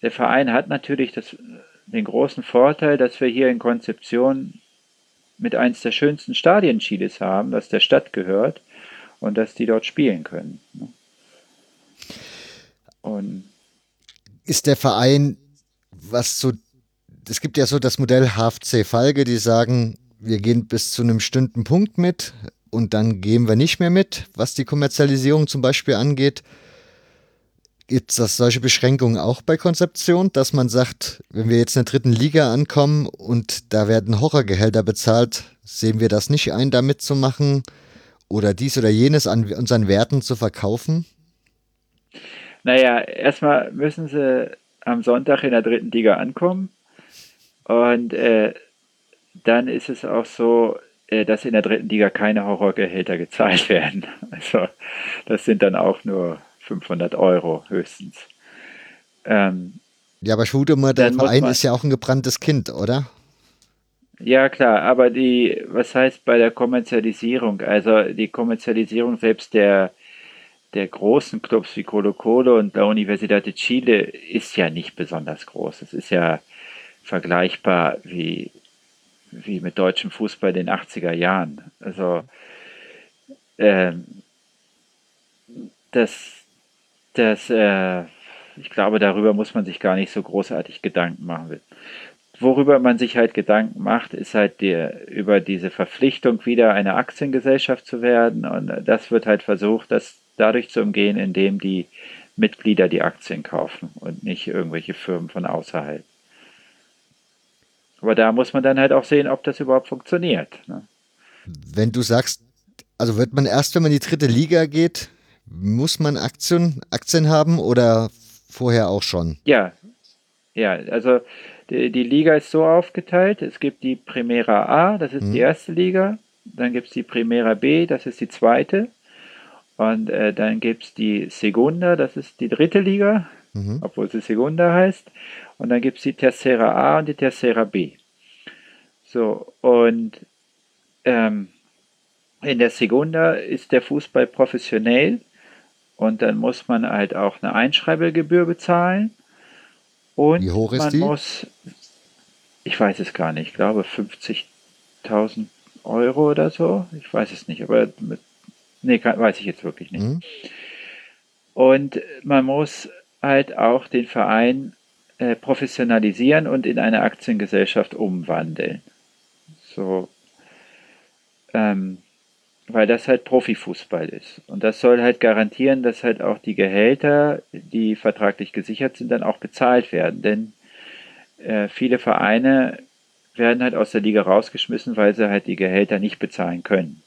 der Verein hat natürlich das, den großen Vorteil, dass wir hier in Konzeption mit eins der schönsten Stadien Chiles haben, das der Stadt gehört und dass die dort spielen können. Ne? Und ist der Verein, was so, es gibt ja so das Modell HFC Falke, die sagen, wir gehen bis zu einem bestimmten Punkt mit und dann gehen wir nicht mehr mit, was die Kommerzialisierung zum Beispiel angeht. Gibt es solche Beschränkungen auch bei Konzeption, dass man sagt, wenn wir jetzt in der dritten Liga ankommen und da werden Horrorgehälter bezahlt, sehen wir das nicht ein, da mitzumachen oder dies oder jenes an unseren Werten zu verkaufen? Naja, erstmal müssen sie am Sonntag in der dritten Liga ankommen und äh, dann ist es auch so, dass in der dritten Liga keine Horrorgehälter gezahlt werden. Also das sind dann auch nur 500 Euro höchstens. Ähm, ja, aber mal, der Verein ist ja auch ein gebranntes Kind, oder? Ja, klar, aber die, was heißt bei der Kommerzialisierung? Also die Kommerzialisierung selbst der, der großen Clubs wie Colo Colo und der Universidad de Chile ist ja nicht besonders groß. Es ist ja vergleichbar wie, wie mit deutschem Fußball in den 80er Jahren. Also ähm, das, das, äh, ich glaube, darüber muss man sich gar nicht so großartig Gedanken machen. Worüber man sich halt Gedanken macht, ist halt die, über diese Verpflichtung, wieder eine Aktiengesellschaft zu werden. Und das wird halt versucht, das dadurch zu umgehen, indem die Mitglieder die Aktien kaufen und nicht irgendwelche Firmen von außerhalb. Aber da muss man dann halt auch sehen, ob das überhaupt funktioniert. Ne? Wenn du sagst, also wird man erst, wenn man in die dritte Liga geht, muss man Aktien, Aktien haben oder vorher auch schon? Ja, ja, also die, die Liga ist so aufgeteilt. Es gibt die Primera A, das ist hm. die mhm. erste Liga. Dann gibt es die Primera B, das ist die zweite. Und äh, dann gibt es die Segunda, das ist die dritte Liga, mhm. obwohl sie Segunda heißt. Und dann gibt es die Tercera A und die Tercera B. So, und ähm, in der Segunda ist der Fußball professionell und dann muss man halt auch eine Einschreibegebühr bezahlen. Und Wie hoch ist man die? muss, ich weiß es gar nicht, ich glaube 50.000 Euro oder so. Ich weiß es nicht, aber mit, nee, kann, weiß ich jetzt wirklich nicht. Mhm. Und man muss halt auch den Verein äh, professionalisieren und in eine Aktiengesellschaft umwandeln. So, ähm, weil das halt Profifußball ist. Und das soll halt garantieren, dass halt auch die Gehälter, die vertraglich gesichert sind, dann auch bezahlt werden. Denn äh, viele Vereine werden halt aus der Liga rausgeschmissen, weil sie halt die Gehälter nicht bezahlen können.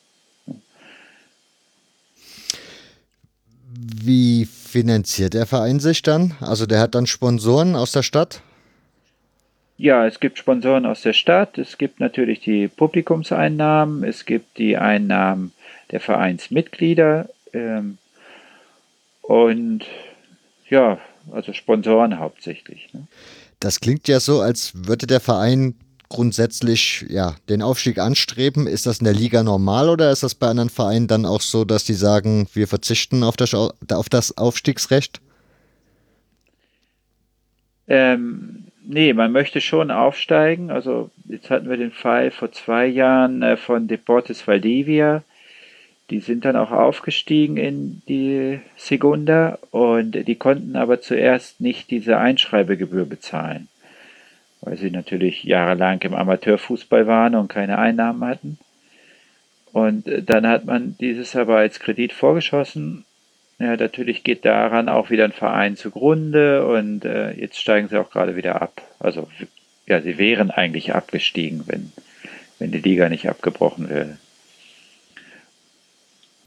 Wie finanziert der Verein sich dann? Also der hat dann Sponsoren aus der Stadt? Ja, es gibt Sponsoren aus der Stadt, es gibt natürlich die Publikumseinnahmen, es gibt die Einnahmen der Vereinsmitglieder ähm, und ja, also Sponsoren hauptsächlich. Ne? Das klingt ja so, als würde der Verein grundsätzlich ja, den Aufstieg anstreben. Ist das in der Liga normal oder ist das bei anderen Vereinen dann auch so, dass die sagen, wir verzichten auf das, auf das Aufstiegsrecht? Ähm, nee, man möchte schon aufsteigen. Also jetzt hatten wir den Fall vor zwei Jahren äh, von Deportes Valdivia. Die sind dann auch aufgestiegen in die Segunda und die konnten aber zuerst nicht diese Einschreibegebühr bezahlen weil sie natürlich jahrelang im Amateurfußball waren und keine Einnahmen hatten. Und äh, dann hat man dieses aber als Kredit vorgeschossen. Ja, natürlich geht daran auch wieder ein Verein zugrunde und äh, jetzt steigen sie auch gerade wieder ab. Also ja, sie wären eigentlich abgestiegen, wenn, wenn die Liga nicht abgebrochen wäre.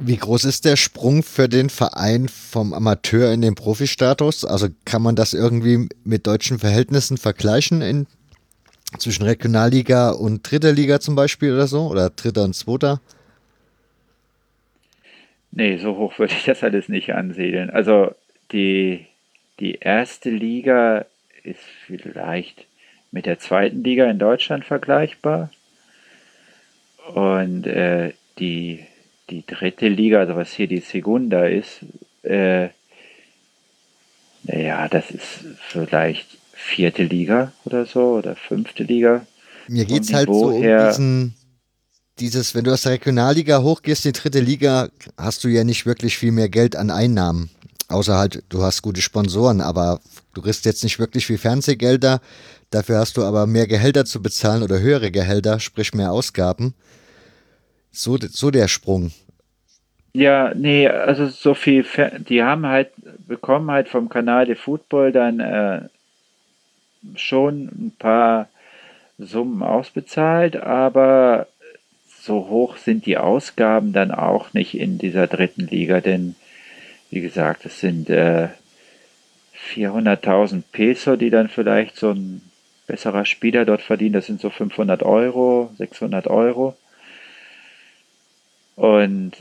Wie groß ist der Sprung für den Verein vom Amateur in den Profistatus? Also kann man das irgendwie mit deutschen Verhältnissen vergleichen in, zwischen Regionalliga und Dritter Liga zum Beispiel oder so? Oder Dritter und Zweiter? Nee, so hoch würde ich das alles nicht ansiedeln. Also die, die erste Liga ist vielleicht mit der zweiten Liga in Deutschland vergleichbar. Und äh, die, die dritte Liga, also was hier die Segunda ist, äh, naja, das ist vielleicht vierte Liga oder so oder fünfte Liga. Mir geht es halt so um diesen, dieses, wenn du aus der Regionalliga hochgehst in die dritte Liga, hast du ja nicht wirklich viel mehr Geld an Einnahmen. Außer halt, du hast gute Sponsoren, aber du kriegst jetzt nicht wirklich viel Fernsehgelder. Dafür hast du aber mehr Gehälter zu bezahlen oder höhere Gehälter, sprich mehr Ausgaben. So, so der Sprung. Ja, nee, also so viel, die haben halt, bekommen halt vom Kanal de Football dann äh, schon ein paar Summen ausbezahlt, aber so hoch sind die Ausgaben dann auch nicht in dieser dritten Liga, denn wie gesagt, es sind äh, 400.000 Peso, die dann vielleicht so ein besserer Spieler dort verdient. Das sind so 500 Euro, 600 Euro. Und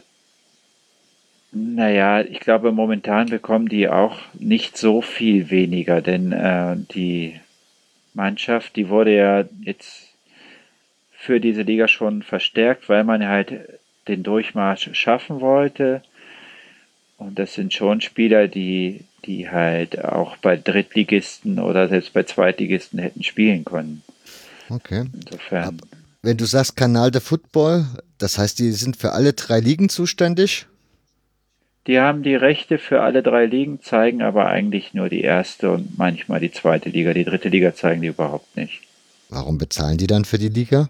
naja, ich glaube, momentan bekommen die auch nicht so viel weniger, denn äh, die Mannschaft, die wurde ja jetzt für diese Liga schon verstärkt, weil man halt den Durchmarsch schaffen wollte. Und das sind schon Spieler, die, die halt auch bei Drittligisten oder selbst bei Zweitligisten hätten spielen können. Okay. Insofern. Wenn du sagst Kanal der Football, das heißt, die sind für alle drei Ligen zuständig? Die haben die Rechte für alle drei Ligen, zeigen aber eigentlich nur die erste und manchmal die zweite Liga. Die dritte Liga zeigen die überhaupt nicht. Warum bezahlen die dann für die Liga?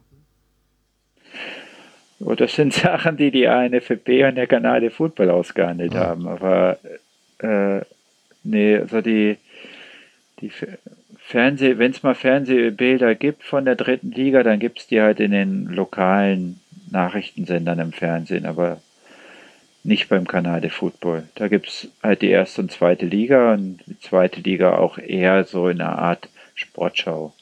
Oh, das sind <laughs> Sachen, die die ANFB und der Kanal de Football ausgehandelt ah. haben. Aber äh, nee, also die, die Fernseh, wenn es mal Fernsehbilder gibt von der dritten Liga, dann gibt es die halt in den lokalen Nachrichtensendern im Fernsehen. Aber nicht beim Kanal de Football. Da gibt es halt die erste und zweite Liga und die zweite Liga auch eher so in einer Art Sportschau.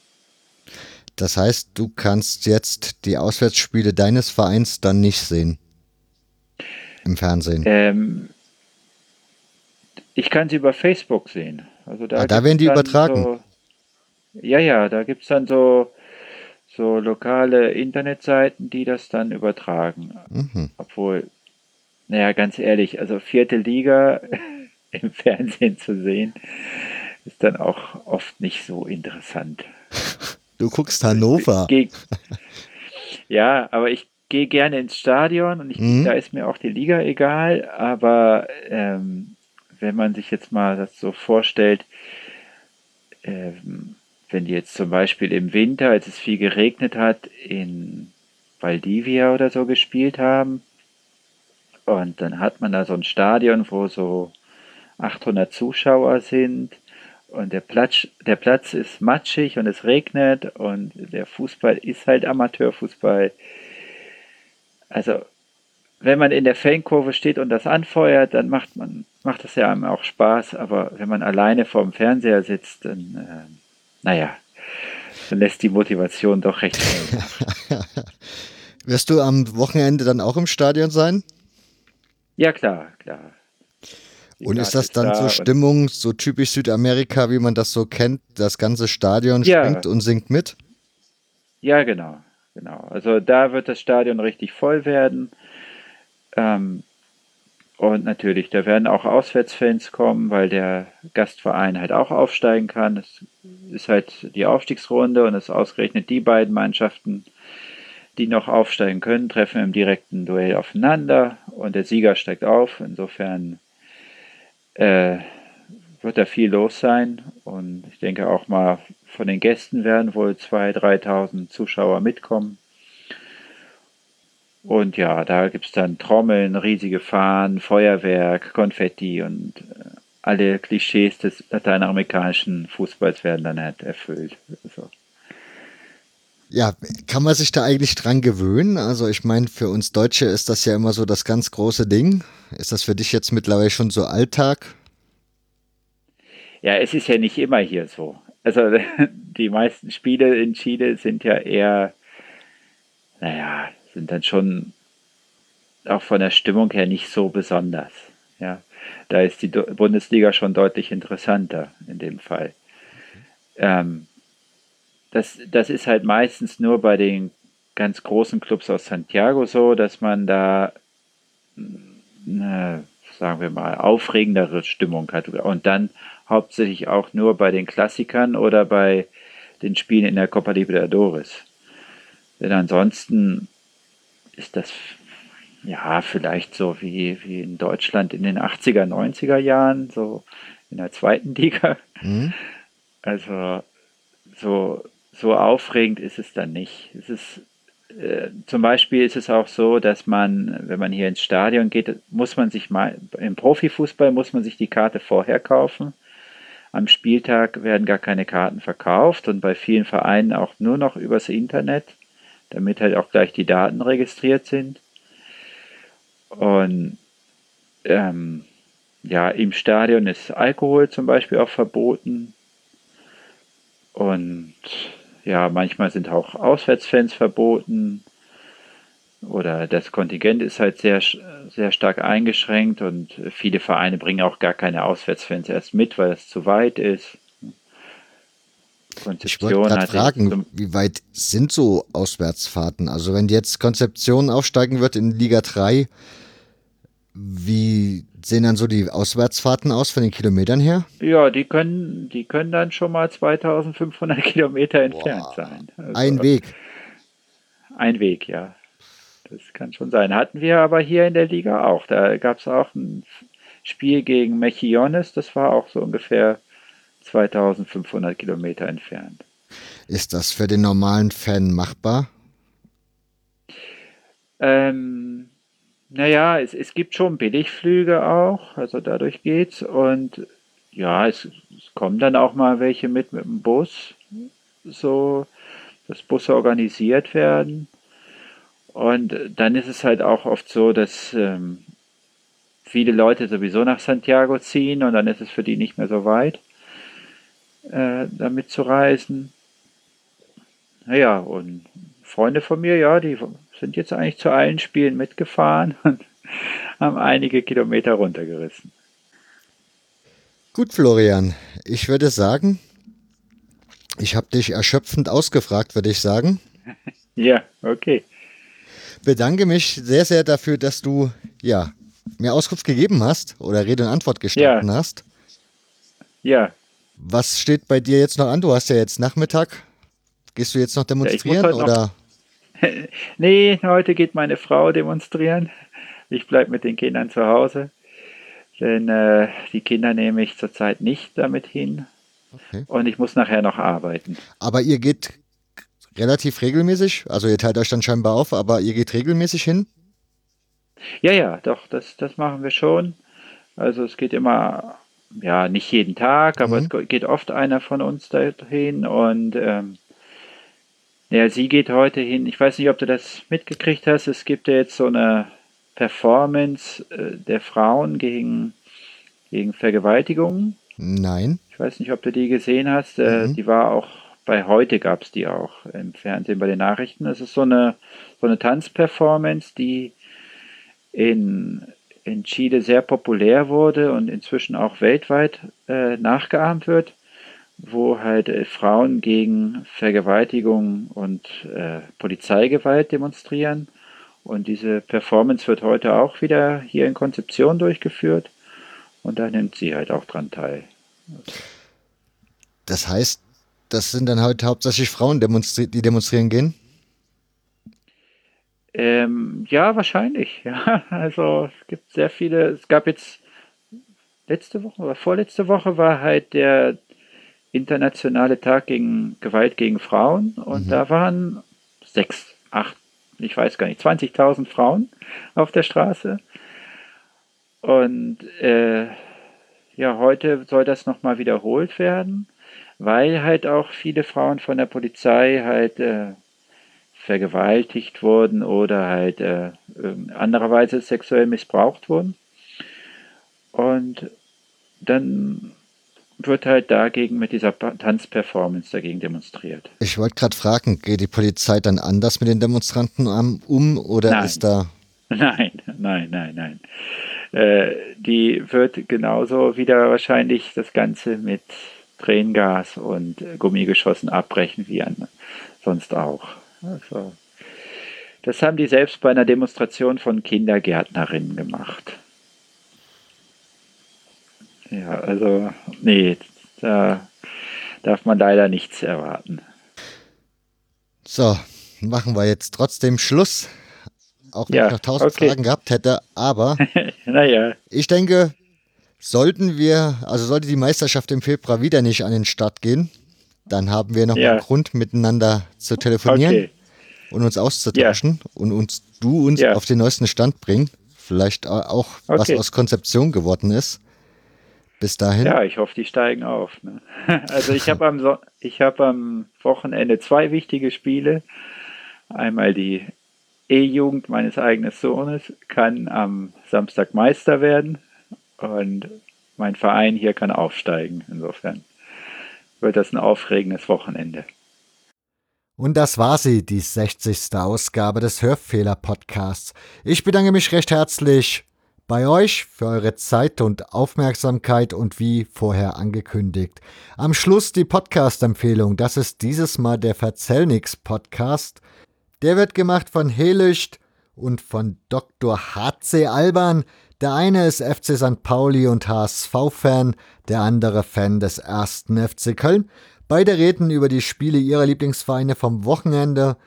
Das heißt, du kannst jetzt die Auswärtsspiele deines Vereins dann nicht sehen im Fernsehen. Ähm, ich kann sie über Facebook sehen. Also da, ah, da werden die übertragen. So, ja, ja, da gibt es dann so, so lokale Internetseiten, die das dann übertragen. Mhm. Obwohl naja, ganz ehrlich, also vierte Liga <laughs> im Fernsehen zu sehen, ist dann auch oft nicht so interessant. Du guckst Hannover. Geh, ja, aber ich gehe gerne ins Stadion und ich, mhm. da ist mir auch die Liga egal, aber ähm, wenn man sich jetzt mal das so vorstellt, ähm, wenn die jetzt zum Beispiel im Winter, als es viel geregnet hat, in Valdivia oder so gespielt haben, und dann hat man da so ein Stadion, wo so 800 Zuschauer sind. Und der Platz, der Platz ist matschig und es regnet und der Fußball ist halt Amateurfußball. Also, wenn man in der Fankurve steht und das anfeuert, dann macht man, macht das ja einem auch Spaß. Aber wenn man alleine vorm Fernseher sitzt, dann, äh, naja, dann lässt die Motivation doch recht <laughs> schnell. Wirst du am Wochenende dann auch im Stadion sein? Ja, klar, klar. Die und ist das dann da so Stimmung, so typisch Südamerika, wie man das so kennt? Das ganze Stadion ja. springt und singt mit? Ja, genau, genau. Also da wird das Stadion richtig voll werden. Ähm, und natürlich, da werden auch Auswärtsfans kommen, weil der Gastverein halt auch aufsteigen kann. Es ist halt die Aufstiegsrunde und es ausgerechnet die beiden Mannschaften, die noch aufsteigen können, treffen im direkten Duell aufeinander und der Sieger steigt auf. Insofern äh, wird da viel los sein und ich denke auch mal von den Gästen werden wohl 2.000, 3.000 Zuschauer mitkommen. Und ja, da gibt es dann Trommeln, riesige Fahnen, Feuerwerk, Konfetti und äh, alle Klischees des lateinamerikanischen Fußballs werden dann halt erfüllt. Also, ja, kann man sich da eigentlich dran gewöhnen? Also ich meine, für uns Deutsche ist das ja immer so das ganz große Ding. Ist das für dich jetzt mittlerweile schon so Alltag? Ja, es ist ja nicht immer hier so. Also <laughs> die meisten Spiele in Chile sind ja eher, naja, sind dann schon auch von der Stimmung her nicht so besonders. Ja, da ist die Bundesliga schon deutlich interessanter in dem Fall. Ähm, das, das ist halt meistens nur bei den ganz großen Clubs aus Santiago so, dass man da, eine, sagen wir mal, aufregendere Stimmung hat. Und dann hauptsächlich auch nur bei den Klassikern oder bei den Spielen in der Copa Libertadores. Denn ansonsten ist das ja vielleicht so wie, wie in Deutschland in den 80er, 90er Jahren, so in der zweiten Liga. Mhm. Also so, so aufregend ist es dann nicht. Es ist äh, zum Beispiel ist es auch so, dass man, wenn man hier ins Stadion geht, muss man sich mal, im Profifußball muss man sich die Karte vorher kaufen. Am Spieltag werden gar keine Karten verkauft und bei vielen Vereinen auch nur noch übers Internet, damit halt auch gleich die Daten registriert sind. Und ähm, ja, im Stadion ist Alkohol zum Beispiel auch verboten. Und ja, manchmal sind auch Auswärtsfans verboten oder das Kontingent ist halt sehr, sehr stark eingeschränkt und viele Vereine bringen auch gar keine Auswärtsfans erst mit, weil es zu weit ist. Ich wollte gerade fragen, wie weit sind so Auswärtsfahrten? Also wenn jetzt Konzeption aufsteigen wird in Liga 3, wie sehen dann so die Auswärtsfahrten aus von den Kilometern her? Ja, die können, die können dann schon mal 2500 <laughs> Kilometer entfernt Boah. sein. Also ein Weg. Ein Weg, ja. Das kann schon sein. Hatten wir aber hier in der Liga auch. Da gab es auch ein Spiel gegen Mechiones, das war auch so ungefähr 2500 Kilometer entfernt. Ist das für den normalen Fan machbar? Ähm, naja, es, es gibt schon Billigflüge auch, also dadurch geht's. Und ja, es, es kommen dann auch mal welche mit mit dem Bus, so dass Busse organisiert werden. Und dann ist es halt auch oft so, dass ähm, viele Leute sowieso nach Santiago ziehen und dann ist es für die nicht mehr so weit, äh, damit zu reisen. Naja, und Freunde von mir, ja, die sind jetzt eigentlich zu allen Spielen mitgefahren <laughs> und haben einige Kilometer runtergerissen. Gut, Florian, ich würde sagen, ich habe dich erschöpfend ausgefragt, würde ich sagen. <laughs> ja, okay. Bedanke mich sehr, sehr dafür, dass du ja, mir Auskunft gegeben hast oder Rede und Antwort gestanden ja. hast. Ja. Was steht bei dir jetzt noch an? Du hast ja jetzt Nachmittag. Gehst du jetzt noch demonstrieren ja, oder? Noch <laughs> nee, heute geht meine Frau demonstrieren. Ich bleibe mit den Kindern zu Hause. Denn äh, die Kinder nehme ich zurzeit nicht damit hin. Okay. Und ich muss nachher noch arbeiten. Aber ihr geht relativ regelmäßig, also ihr teilt euch dann scheinbar auf, aber ihr geht regelmäßig hin? Ja, ja, doch, das, das machen wir schon. Also es geht immer, ja, nicht jeden Tag, aber mhm. es geht oft einer von uns dahin und ähm, ja, sie geht heute hin. Ich weiß nicht, ob du das mitgekriegt hast. Es gibt ja jetzt so eine Performance äh, der Frauen gegen, gegen Vergewaltigungen. Nein. Ich weiß nicht, ob du die gesehen hast. Äh, mhm. Die war auch bei heute gab es die auch im Fernsehen bei den Nachrichten. Das ist so eine, so eine Tanzperformance, die in, in Chile sehr populär wurde und inzwischen auch weltweit äh, nachgeahmt wird wo halt äh, Frauen gegen Vergewaltigung und äh, Polizeigewalt demonstrieren. Und diese Performance wird heute auch wieder hier in Konzeption durchgeführt. Und da nimmt sie halt auch dran teil. Das heißt, das sind dann halt hauptsächlich Frauen, die demonstrieren gehen? Ähm, ja, wahrscheinlich. Ja. <laughs> Also es gibt sehr viele. Es gab jetzt letzte Woche oder vorletzte Woche war halt der internationale Tag gegen Gewalt gegen Frauen und mhm. da waren sechs, acht, ich weiß gar nicht, 20.000 Frauen auf der Straße. Und äh, ja, heute soll das nochmal wiederholt werden, weil halt auch viele Frauen von der Polizei halt äh, vergewaltigt wurden oder halt äh, andererweise sexuell missbraucht wurden. Und dann wird halt dagegen mit dieser Tanzperformance dagegen demonstriert. Ich wollte gerade fragen, geht die Polizei dann anders mit den Demonstranten um oder nein. ist da. <laughs> Nein, nein, nein, nein. Äh, die wird genauso wieder wahrscheinlich das Ganze mit Tränengas und Gummigeschossen abbrechen wie an, sonst auch. Also, das haben die selbst bei einer Demonstration von Kindergärtnerinnen gemacht. Ja, also, nee, da darf man leider nichts erwarten. So, machen wir jetzt trotzdem Schluss. Auch wenn ja, ich noch tausend okay. Fragen gehabt hätte, aber <laughs> naja. ich denke, sollten wir, also sollte die Meisterschaft im Februar wieder nicht an den Start gehen, dann haben wir noch ja. einen Grund, miteinander zu telefonieren okay. Und uns auszutauschen ja. und uns du uns auf den neuesten Stand bringen. Vielleicht auch, okay. was aus Konzeption geworden ist. Bis dahin. Ja, ich hoffe, die steigen auf. Ne? <laughs> Also ich habe am, so hab am Wochenende zwei wichtige Spiele. Einmal die E-Jugend meines eigenen Sohnes kann am Samstag Meister werden und mein Verein hier kann aufsteigen. Insofern wird das ein aufregendes Wochenende. Und das war sie, die 60. Ausgabe des Hörfehler-Podcasts. Ich bedanke mich recht herzlich bei euch für eure Zeit und Aufmerksamkeit und wie vorher angekündigt. Am Schluss die Podcast-Empfehlung. Das ist dieses Mal der Verzellnix Podcast. Der wird gemacht von Helicht und von Dr. HC Alban. Der eine ist FC St. Pauli und HSV-Fan, der andere Fan des ersten FC Köln. Beide reden über die Spiele ihrer Lieblingsvereine vom Wochenende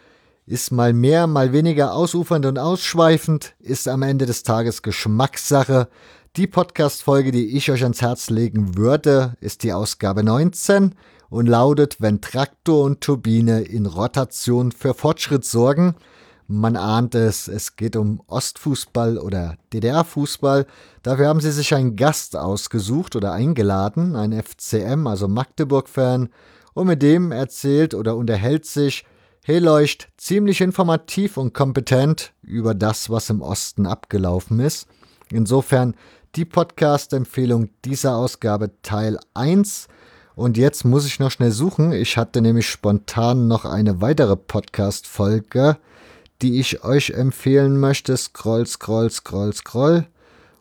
ist mal mehr, mal weniger ausufernd und ausschweifend, ist am Ende des Tages Geschmackssache. Die Podcast-Folge, die ich euch ans Herz legen würde, ist die Ausgabe 19 und lautet, wenn Traktor und Turbine in Rotation für Fortschritt sorgen. Man ahnt es, es geht um Ostfußball oder DDR-Fußball. Dafür haben sie sich einen Gast ausgesucht oder eingeladen, ein FCM, also Magdeburg-Fan, und mit dem erzählt oder unterhält sich Heleucht ziemlich informativ und kompetent über das, was im Osten abgelaufen ist. Insofern die Podcast-Empfehlung dieser Ausgabe Teil 1. Und jetzt muss ich noch schnell suchen. Ich hatte nämlich spontan noch eine weitere Podcast-Folge, die ich euch empfehlen möchte. Scroll, scroll, scroll, scroll.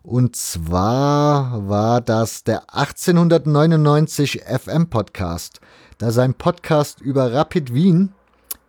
Und zwar war das der 1899 FM Podcast. Da sein Podcast über Rapid Wien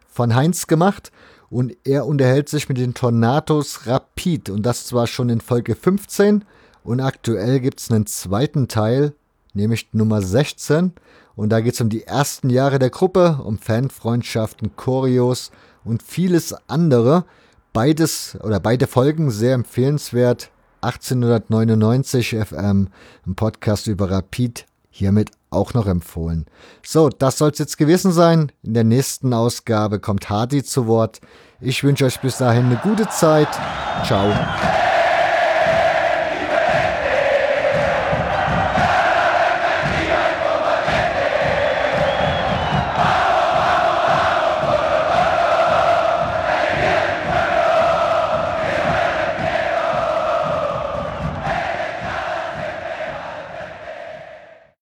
von Heinz gemacht und er unterhält sich mit den Tornados Rapid und das zwar schon in Folge 15 und aktuell gibt es einen zweiten Teil, nämlich Nummer 16 und da geht es um die ersten Jahre der Gruppe, um Fanfreundschaften, Choreos und vieles andere. Beides oder beide Folgen sehr empfehlenswert. 1899 FM, ein Podcast über Rapid, hiermit auch noch empfohlen. So, das soll es jetzt gewesen sein. In der nächsten Ausgabe kommt Hardy zu Wort. Ich wünsche euch bis dahin eine gute Zeit. Ciao.